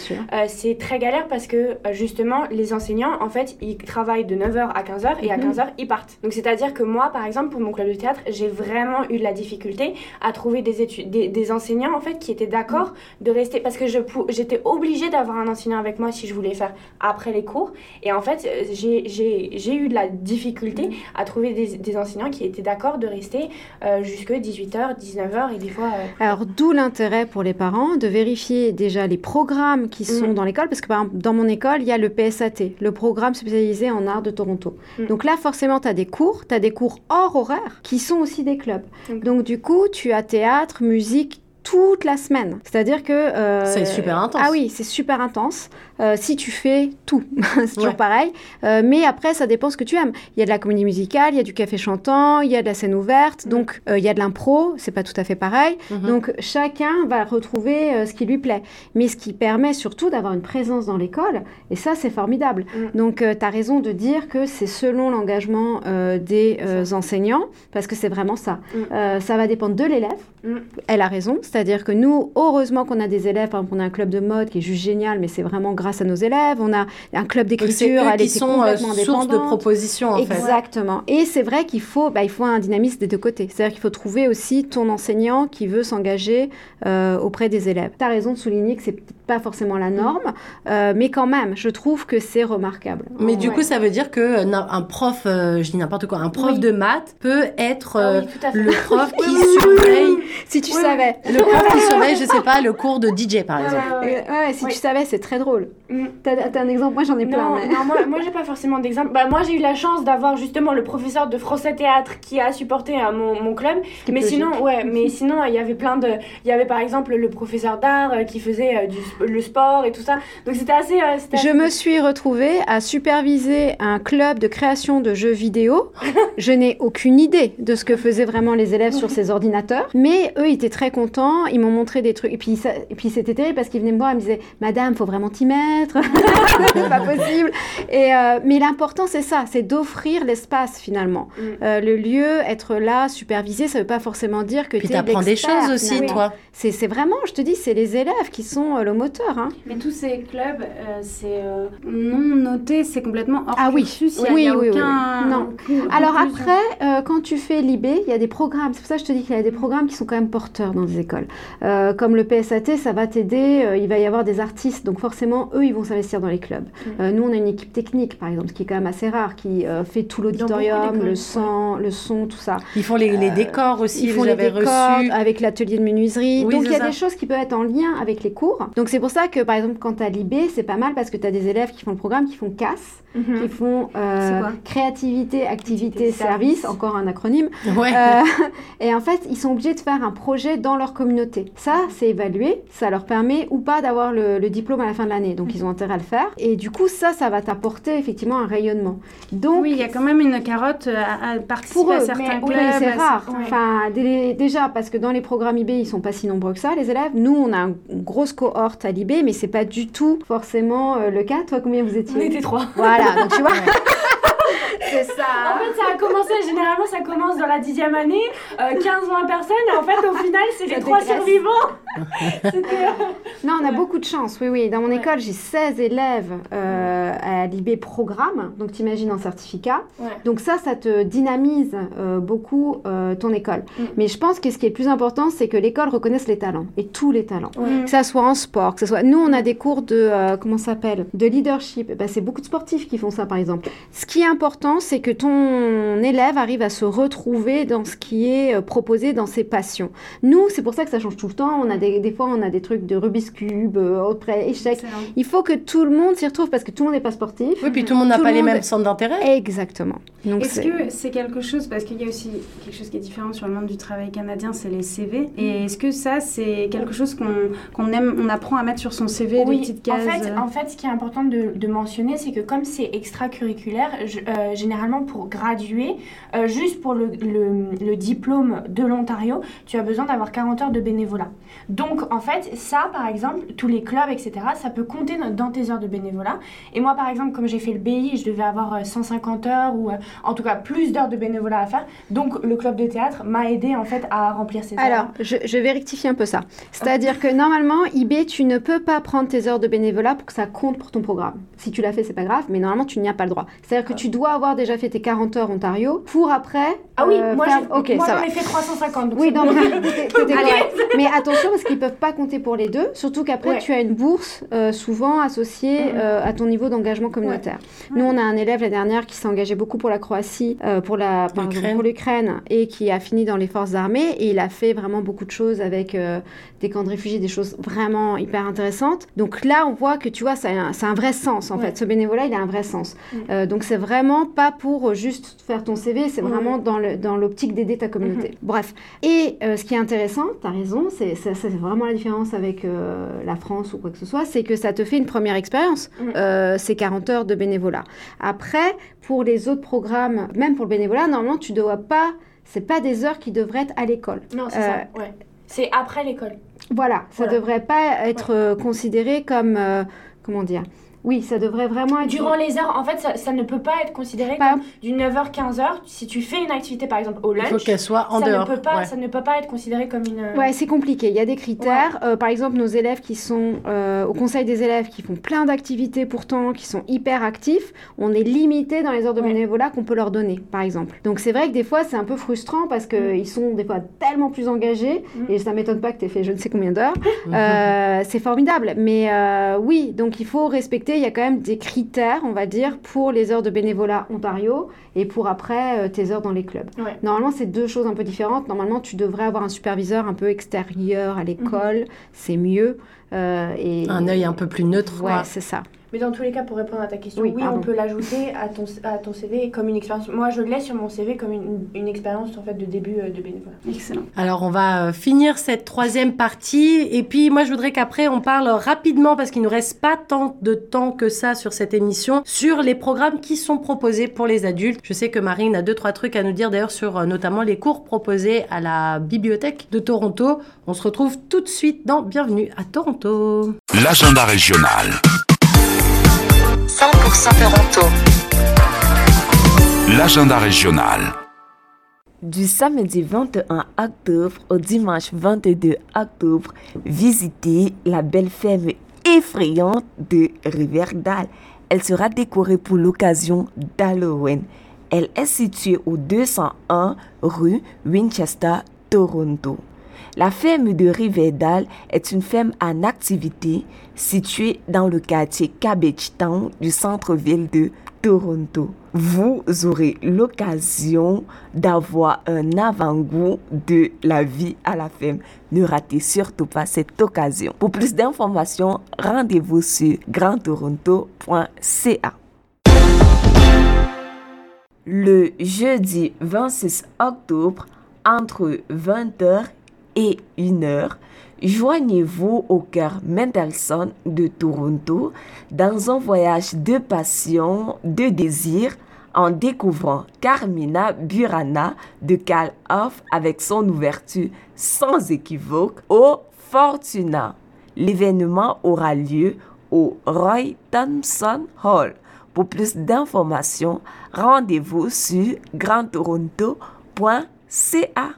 c'est très galère parce que justement les enseignants en fait ils travaillent de 9h à 15h et à 15h mhm. ils partent. Donc c'est-à-dire que moi par exemple pour mon club de théâtre, j'ai vraiment vraiment eu de la difficulté à trouver des, études, des, enseignants en fait qui étaient d'accord de rester parce que je j'étais obligée d'avoir un enseignant avec moi si je voulais faire après les cours et en fait euh, j'ai eu de la difficulté à trouver des, enseignants qui étaient d'accord de rester euh, jusque 18h, 19h et des fois... Euh, Alors d'où l'intérêt pour les parents de vérifier déjà les programmes qui sont mm. dans l'école parce que par exemple dans mon école il y a le PSAT, le programme spécialisé en art de Toronto. Mm. Donc là forcément tu as des cours, tu as des cours hors horaire qui sont aussi des club. Donc du coup, tu as théâtre, musique, toute la semaine. C'est-à-dire que... Euh, c'est super intense. Ah oui, c'est super intense. si tu fais tout. c'est toujours pareil. mais après, ça dépend ce que tu aimes. Il y a de la comédie musicale, il y a du café chantant, il y a de la scène ouverte, mm. donc il y a de l'impro, c'est pas tout à fait pareil. Mm-hmm. Donc chacun va retrouver ce qui lui plaît. Mais ce qui permet surtout d'avoir une présence dans l'école, et ça, c'est formidable. Mm. Donc, tu as raison de dire que c'est selon l'engagement des enseignants, parce que c'est vraiment ça. Mm. ça va dépendre de l'élève. Elle a raison, c'est-à-dire que nous, heureusement qu'on a des élèves, par exemple, on a un club de mode qui est juste génial, mais c'est vraiment grâce à nos élèves. On a un club d'écriture, elle qui sont euh, source de propositions. En Exactement. Et c'est vrai qu'il faut, bah, il faut un dynamisme des deux côtés. C'est-à-dire qu'il faut trouver aussi ton enseignant qui veut s'engager euh, auprès des élèves. Tu as raison de souligner que c'est pas forcément la norme, euh, mais quand même, je trouve que c'est remarquable. Mais du coup, ça veut dire que un prof, je dis n'importe quoi, un prof de maths peut être ah le prof qui surveille. Si tu savais. Le prof qui surveille, je sais pas, le cours de DJ par exemple. Ouais, si tu savais, c'est très drôle. Mm. T'as as un exemple? Moi, j'en ai plein. Non, moi, moi j'ai pas forcément d'exemple. Bah, moi, j'ai eu la chance d'avoir justement le professeur de français théâtre qui a supporté euh, mon, mon, club. Mais sinon, ouais, mais sinon, il y avait plein de. Il y avait par exemple le professeur d'art euh, qui faisait euh, du, le sport et tout ça. Donc c'était assez. je me suis retrouvée à superviser un club de création de jeux vidéo. je n'ai aucune idée de ce que faisaient vraiment les élèves sur ces ordinateurs. Mais eux, ils étaient très contents. Ils m'ont montré des trucs. Et puis, et puis c'était terrible parce qu'ils venaient me voir et me disaient Madame, faut vraiment t'y mettre. c'est pas possible. Et, euh, mais l'important, c'est ça c'est d'offrir l'espace finalement. Mm. Euh, le lieu, être là, supervisé, ça veut pas forcément dire que tu apprends des choses aussi, toi. C'est vraiment, je te dis, c'est les élèves qui sont euh, le moteur. Hein. Mais tous ces clubs, c'est non noté, c'est complètement hors Ah oui, oui, oui, Non. Alors après, quand tu fais l'IB, il y a des programmes. C'est pour ça que je te dis qu'il y a des programmes qui sont quand même porteurs dans les écoles. comme le PSAT, ça va t'aider. il va y avoir des artistes, donc forcément, eux, ils vont s'investir dans les clubs. Euh, nous, on a une équipe technique, par exemple, ce qui est quand même assez rare, qui euh, fait tout l'auditorium, le son, le son, tout ça. Ils font les, euh, décors aussi. Ils font les décors avec l'atelier de menuiserie. Donc il y a des choses qui peuvent être en lien avec les cours. Donc c'est pour ça que, par exemple, quand tu as l'IB, c'est pas mal parce que tu as des élèves qui font le programme, qui font Mhm. qui font créativité, activité, service, encore un acronyme. et en fait, ils sont obligés de faire un projet dans leur communauté. Ça, c'est évalué. Ça leur permet ou pas d'avoir le, le diplôme à la fin de l'année. Donc ils ont intérêt à le faire. Et du coup, ça, ça va t'apporter effectivement un rayonnement. Donc, oui, il y a quand même une carotte à, participer pour eux, à certains clubs. Oui, c'est rare. Enfin, déjà, parce que dans les programmes IB, ils sont pas si nombreux que ça, les élèves. Nous, on a une grosse cohorte à l'IB, mais c'est pas du tout forcément euh, le cas. Toi, combien vous étiez? On était trois. Voilà, donc tu vois. C'est ça. En fait, ça a commencé, généralement, ça commence dans la dixième année, 15-20 euh, personnes, et en fait, au final, c'est les trois survivants. Euh, non, on a beaucoup de chance, oui, oui. Dans mon école, j'ai 16 élèves euh, à l'IB programme, donc t'imagines un certificat. Donc ça, ça te dynamise beaucoup ton école. Mm. Mais je pense que ce qui est le plus important, c'est que l'école reconnaisse les talents, et tous les talents. Que ça soit en sport, que ce soit... Nous, on a des cours de, comment ça s'appelle? De leadership. Ben, c'est beaucoup de sportifs qui font ça, par exemple. Ce qui est important, c'est que ton élève arrive à se retrouver dans ce qui est euh, proposé dans ses passions. Nous, c'est pour ça que ça change tout le temps. On a des, des fois, on a des trucs de Rubik's Cube, euh, auprès échecs. Il faut que tout le monde s'y retrouve parce que tout le monde n'est pas sportif. Oui, puis tout le monde n'a pas les mêmes centres d'intérêt. Exactement. Est-ce que c'est quelque chose, parce qu'il y a aussi quelque chose qui est différent sur le monde du travail canadien, c'est les CV. Et est-ce que ça, c'est quelque chose qu'on aime, on apprend à mettre sur son CV, oui. des petites cases en fait, en fait, ce qui est important de, de mentionner, c'est que comme c'est extracurriculaire, euh, généralement pour graduer, euh, juste pour le, le, diplôme de l'Ontario, tu as besoin d'avoir 40 heures de bénévolat. Donc en fait, ça par exemple, tous les clubs, etc., ça peut compter dans tes heures de bénévolat. Et moi par exemple, comme j'ai fait le BI, je devais avoir 150 euh, heures ou en tout cas plus d'heures de bénévolat à faire. Donc le club de théâtre m'a aidé en fait à remplir ces heures. Alors, je, je vais rectifier un peu ça. C'est-à-dire que normalement, IB, tu ne peux pas prendre tes heures de bénévolat pour que ça compte pour ton programme. Si tu l'as fait, c'est pas grave, mais normalement, tu n'y as pas le droit. C'est-à-dire que tu dois avoir déjà fait tes 40 heures Ontario pour après. Ah oui, euh, moi, faire... moi j'en ai fait 350. oui, donc, mais attention parce qu'ils peuvent pas compter pour les deux, surtout qu'après tu as une bourse euh, souvent associée euh, à ton niveau d'engagement communautaire. Nous, on a un élève la dernière qui s'est engagé beaucoup pour la Croatie, pour la pour l'Ukraine et qui a fini dans les forces armées et il a fait vraiment beaucoup de choses avec des camps de réfugiés, des choses vraiment hyper intéressantes. Donc là, on voit que tu vois, ça a un, un vrai sens en fait. Ce bénévolat, il a un vrai sens. Mm. donc c'est vraiment pas pour juste faire ton CV, c'est vraiment dans l'optique d'aider ta communauté. Mhm. Bref. Et euh, ce qui est intéressant, tu as raison, c'est vraiment la différence avec euh, la France ou quoi que ce soit, c'est que ça te fait une première expérience, euh, ces 40 heures de bénévolat. Après, pour les autres programmes, même pour le bénévolat, normalement, tu ne dois pas, c'est pas des heures qui devraient être à l'école. Non, c'est ça, ouais. C'est après l'école. Voilà, ça ne devrait pas être considéré comme, comment dire, oui, ça devrait vraiment être. Durant les heures, en fait, ça, ne peut pas être considéré comme du 9h, 15h. Si tu fais une activité, par exemple, au lunch. Il faut qu'elle soit en dehors. Ne peut pas, Ça ne peut pas être considéré comme une. Ouais, c'est compliqué. Il y a des critères. Euh, par exemple, nos élèves qui sont euh, au conseil des élèves, qui font plein d'activités pourtant, qui sont hyper actifs, on est limité dans les heures de bénévolat qu'on peut leur donner, par exemple. Donc, c'est vrai que des fois, c'est un peu frustrant parce qu'ils mm. sont des fois tellement plus engagés. Mm. Et ça m'étonne pas que tu aies fait je ne sais combien d'heures. Euh, c'est formidable. Mais oui, donc il faut respecter il y a quand même des critères, on va dire, pour les heures de bénévolat Ontario et pour après euh, tes heures dans les clubs. Normalement, c'est deux choses un peu différentes. Normalement, tu devrais avoir un superviseur un peu extérieur à l'école, mhm. c'est mieux. Euh, et, un œil un peu plus neutre. Ouais, c'est ça. Mais dans tous les cas, pour répondre à ta question, oui, on peut l'ajouter à ton, à ton CV comme une expérience. Moi, je l'ai sur mon CV comme une, une, expérience en fait de début euh, de bénévolat. Excellent. Alors, on va euh, finir cette troisième partie. Et puis, moi, je voudrais qu'après, on parle rapidement, parce qu'il ne nous reste pas tant de temps que ça sur cette émission, sur les programmes qui sont proposés pour les adultes. Je sais que Marine a deux, trois trucs à nous dire d'ailleurs sur euh, notamment les cours proposés à la bibliothèque de Toronto. On se retrouve tout de suite dans Bienvenue à Toronto. L'agenda régional. 100% Toronto. L'agenda régional. Du samedi 21 octobre au dimanche 22 octobre, visitez la belle ferme effrayante de Riverdale. Elle sera décorée pour l'occasion d'Halloween. Elle est située au 201 rue Winchester, Toronto. La ferme de Riverdale est une ferme en activité située dans le quartier Cabbage Town du centre-ville de Toronto. Vous aurez l'occasion d'avoir un avant-goût de la vie à la ferme. Ne ratez surtout pas cette occasion. Pour plus d'informations, rendez-vous sur grandtoronto.ca. Le jeudi 26 octobre, entre 20h et une heure, joignez-vous au cœur Mendelssohn de Toronto dans un voyage de passion, de désir, en découvrant Carmina Burana de Carl Hoff avec son ouverture sans équivoque au Fortuna. L'événement aura lieu au Roy Thompson Hall. Pour plus d'informations, rendez-vous sur grandtoronto.ca.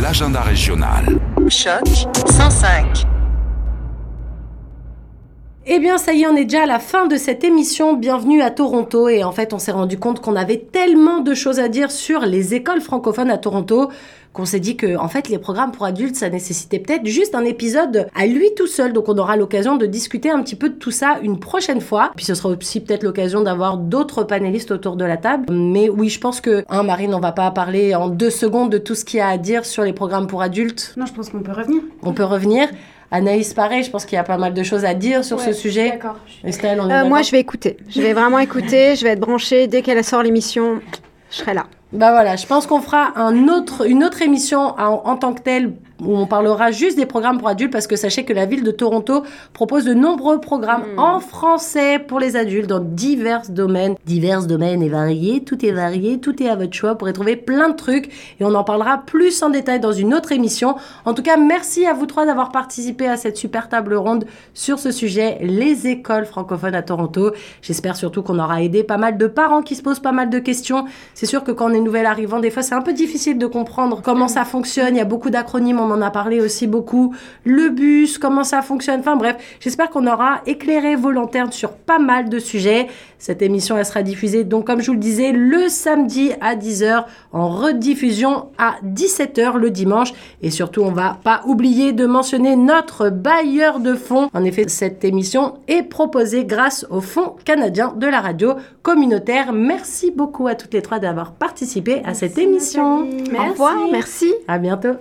L'agenda régional. Choc 105. Eh bien, ça y est, on est déjà à la fin de cette émission. Bienvenue à Toronto. Et en fait, on s'est rendu compte qu'on avait tellement de choses à dire sur les écoles francophones à Toronto qu'on s'est dit que en fait les programmes pour adultes ça nécessitait peut-être juste un épisode à lui tout seul donc on aura l'occasion de discuter un petit peu de tout ça une prochaine fois puis ce sera aussi peut-être l'occasion d'avoir d'autres panélistes autour de la table mais oui je pense que hein, Marine on va pas parler en deux secondes de tout ce qu'il y a à dire sur les programmes pour adultes non je pense qu'on peut revenir on peut revenir Anaïs, pareil, je pense qu'il y a pas mal de choses à dire sur ce sujet. D'accord. Estelle, on est euh, Moi, je vais écouter. Je vais vraiment écouter. Je vais être branchée. Dès qu'elle sort l'émission, je serai là. Bah voilà, je pense qu'on fera un autre, une autre émission en, tant que telle où on parlera juste des programmes pour adultes parce que sachez que la ville de Toronto propose de nombreux programmes hmm. en français pour les adultes dans divers domaines. Divers domaines et variés, tout est varié, tout est à votre choix. Vous pourrez trouver plein de trucs et on en parlera plus en détail dans une autre émission. En tout cas, merci à vous trois d'avoir participé à cette super table ronde sur ce sujet, les écoles francophones à Toronto. J'espère surtout qu'on aura aidé pas mal de parents qui se posent pas mal de questions. C'est sûr que quand on est nouvel arrivant, des fois c'est un peu difficile de comprendre comment ça fonctionne. Il y a beaucoup d'acronymes, on en a parlé aussi beaucoup. Le bus, comment ça fonctionne. Enfin bref, j'espère qu'on aura éclairé vos lanternes sur pas mal de sujets. Cette émission, elle sera diffusée, donc comme je vous le disais, le samedi à 10h, en rediffusion à 17h le dimanche. Et surtout, on va pas oublier de mentionner notre bailleur de fonds. En effet, cette émission est proposée grâce au Fonds canadien de la radio communautaire. Merci beaucoup à toutes les trois d'avoir participé à cette émission. Merci. Au revoir, merci. À bientôt.